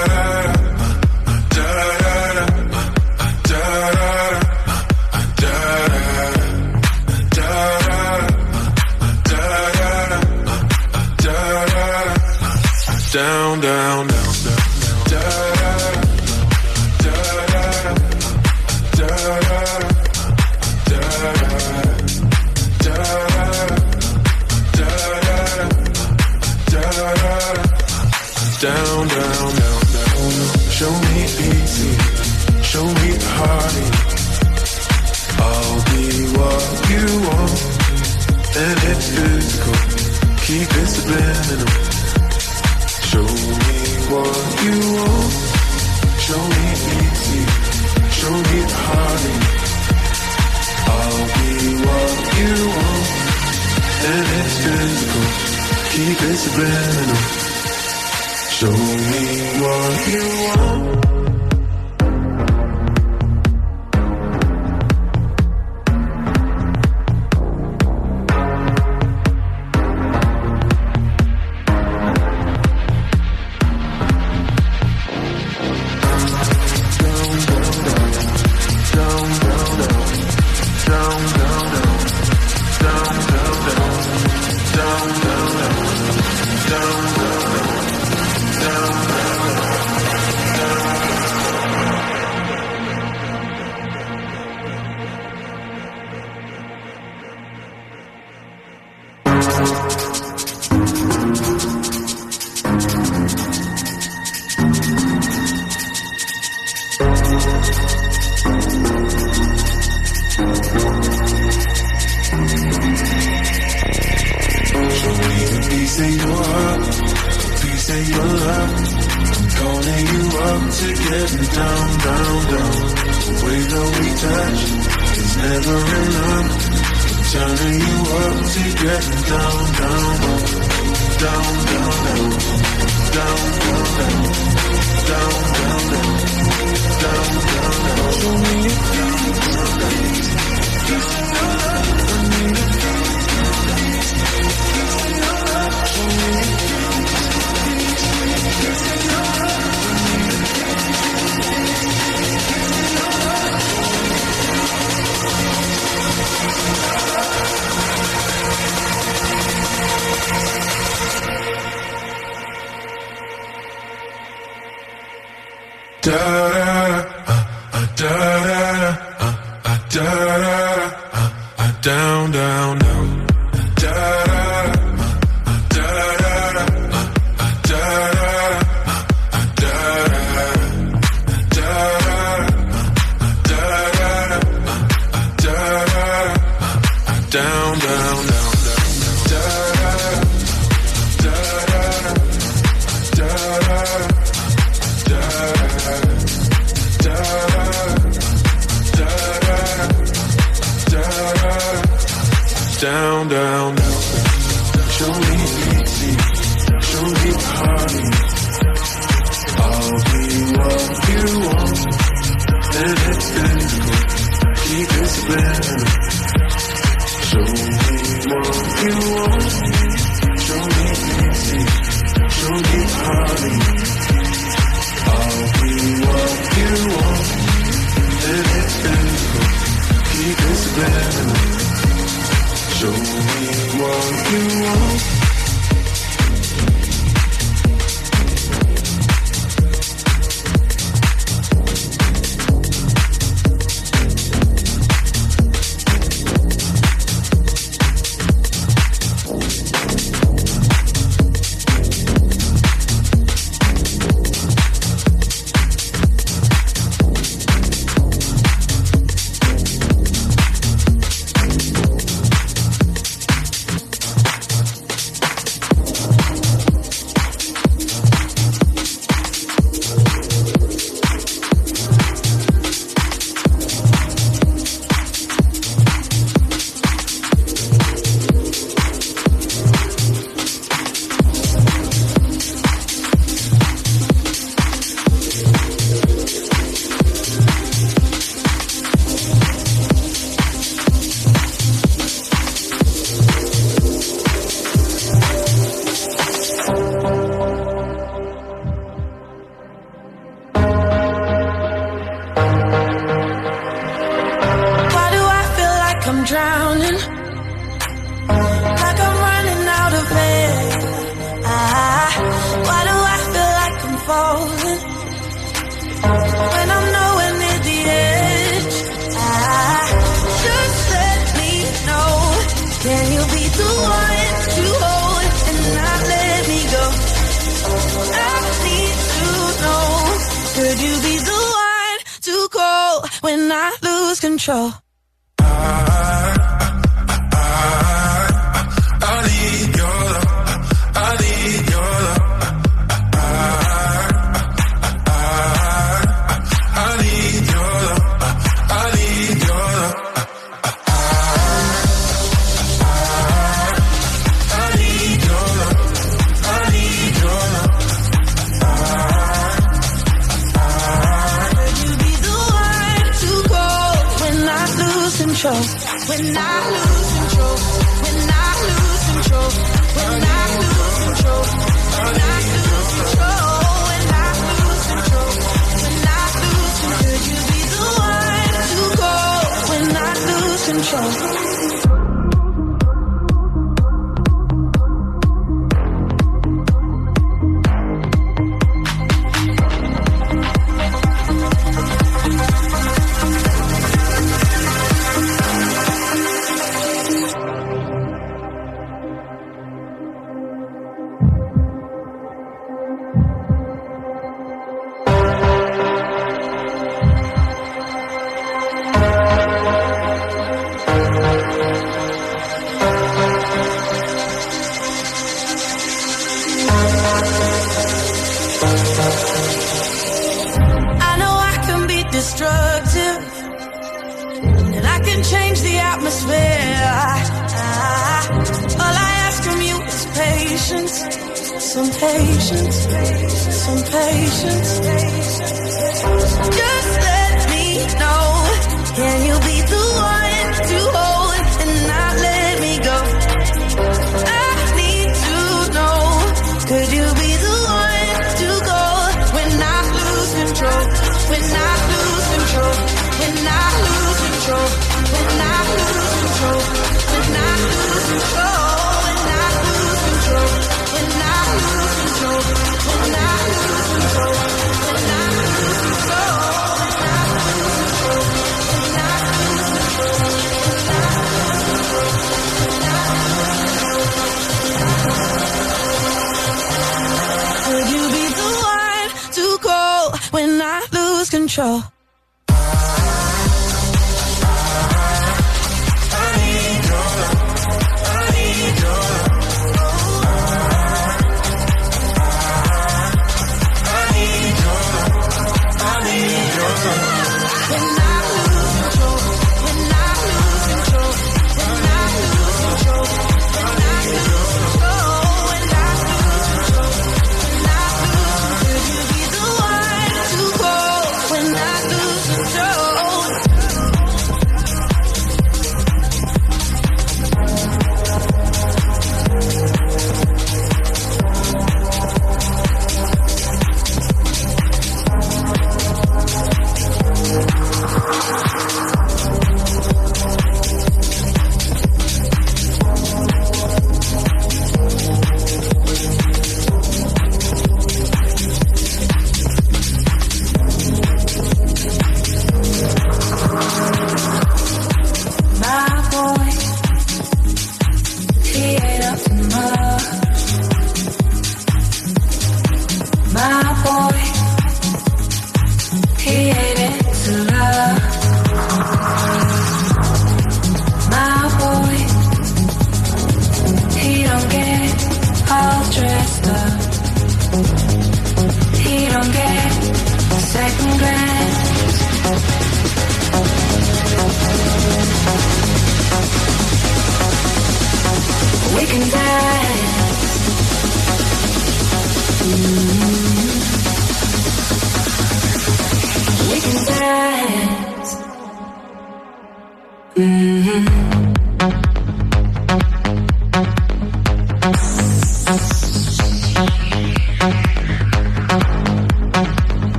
that extra's cool. Keep it subliminal. Show me what you want.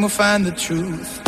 will find the truth.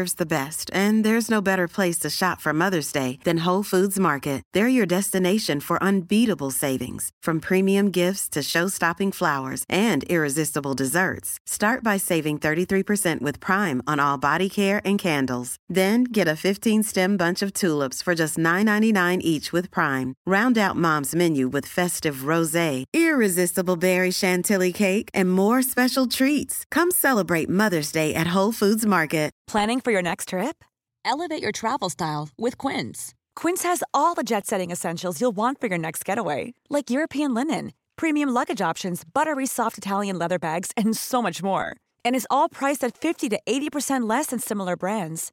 Deserves the best, and there's no better place to shop for Mother's Day than Whole Foods Market. They're your destination for unbeatable savings, from premium gifts to show-stopping flowers and irresistible desserts. Start by saving 33% with Prime on all body care and candles. Then get a 15-stem bunch of tulips for just $9.99 each with Prime. Round out Mom's menu with festive rosé, irresistible berry chantilly cake, and more special treats. Come celebrate Mother's Day at Whole Foods Market. Planning for your next trip? Elevate your travel style with Quince. Quince has all the jet setting essentials you'll want for your next getaway, like European linen, premium luggage options, buttery soft Italian leather bags, and so much more. And is all priced at 50 to 80% less than similar brands.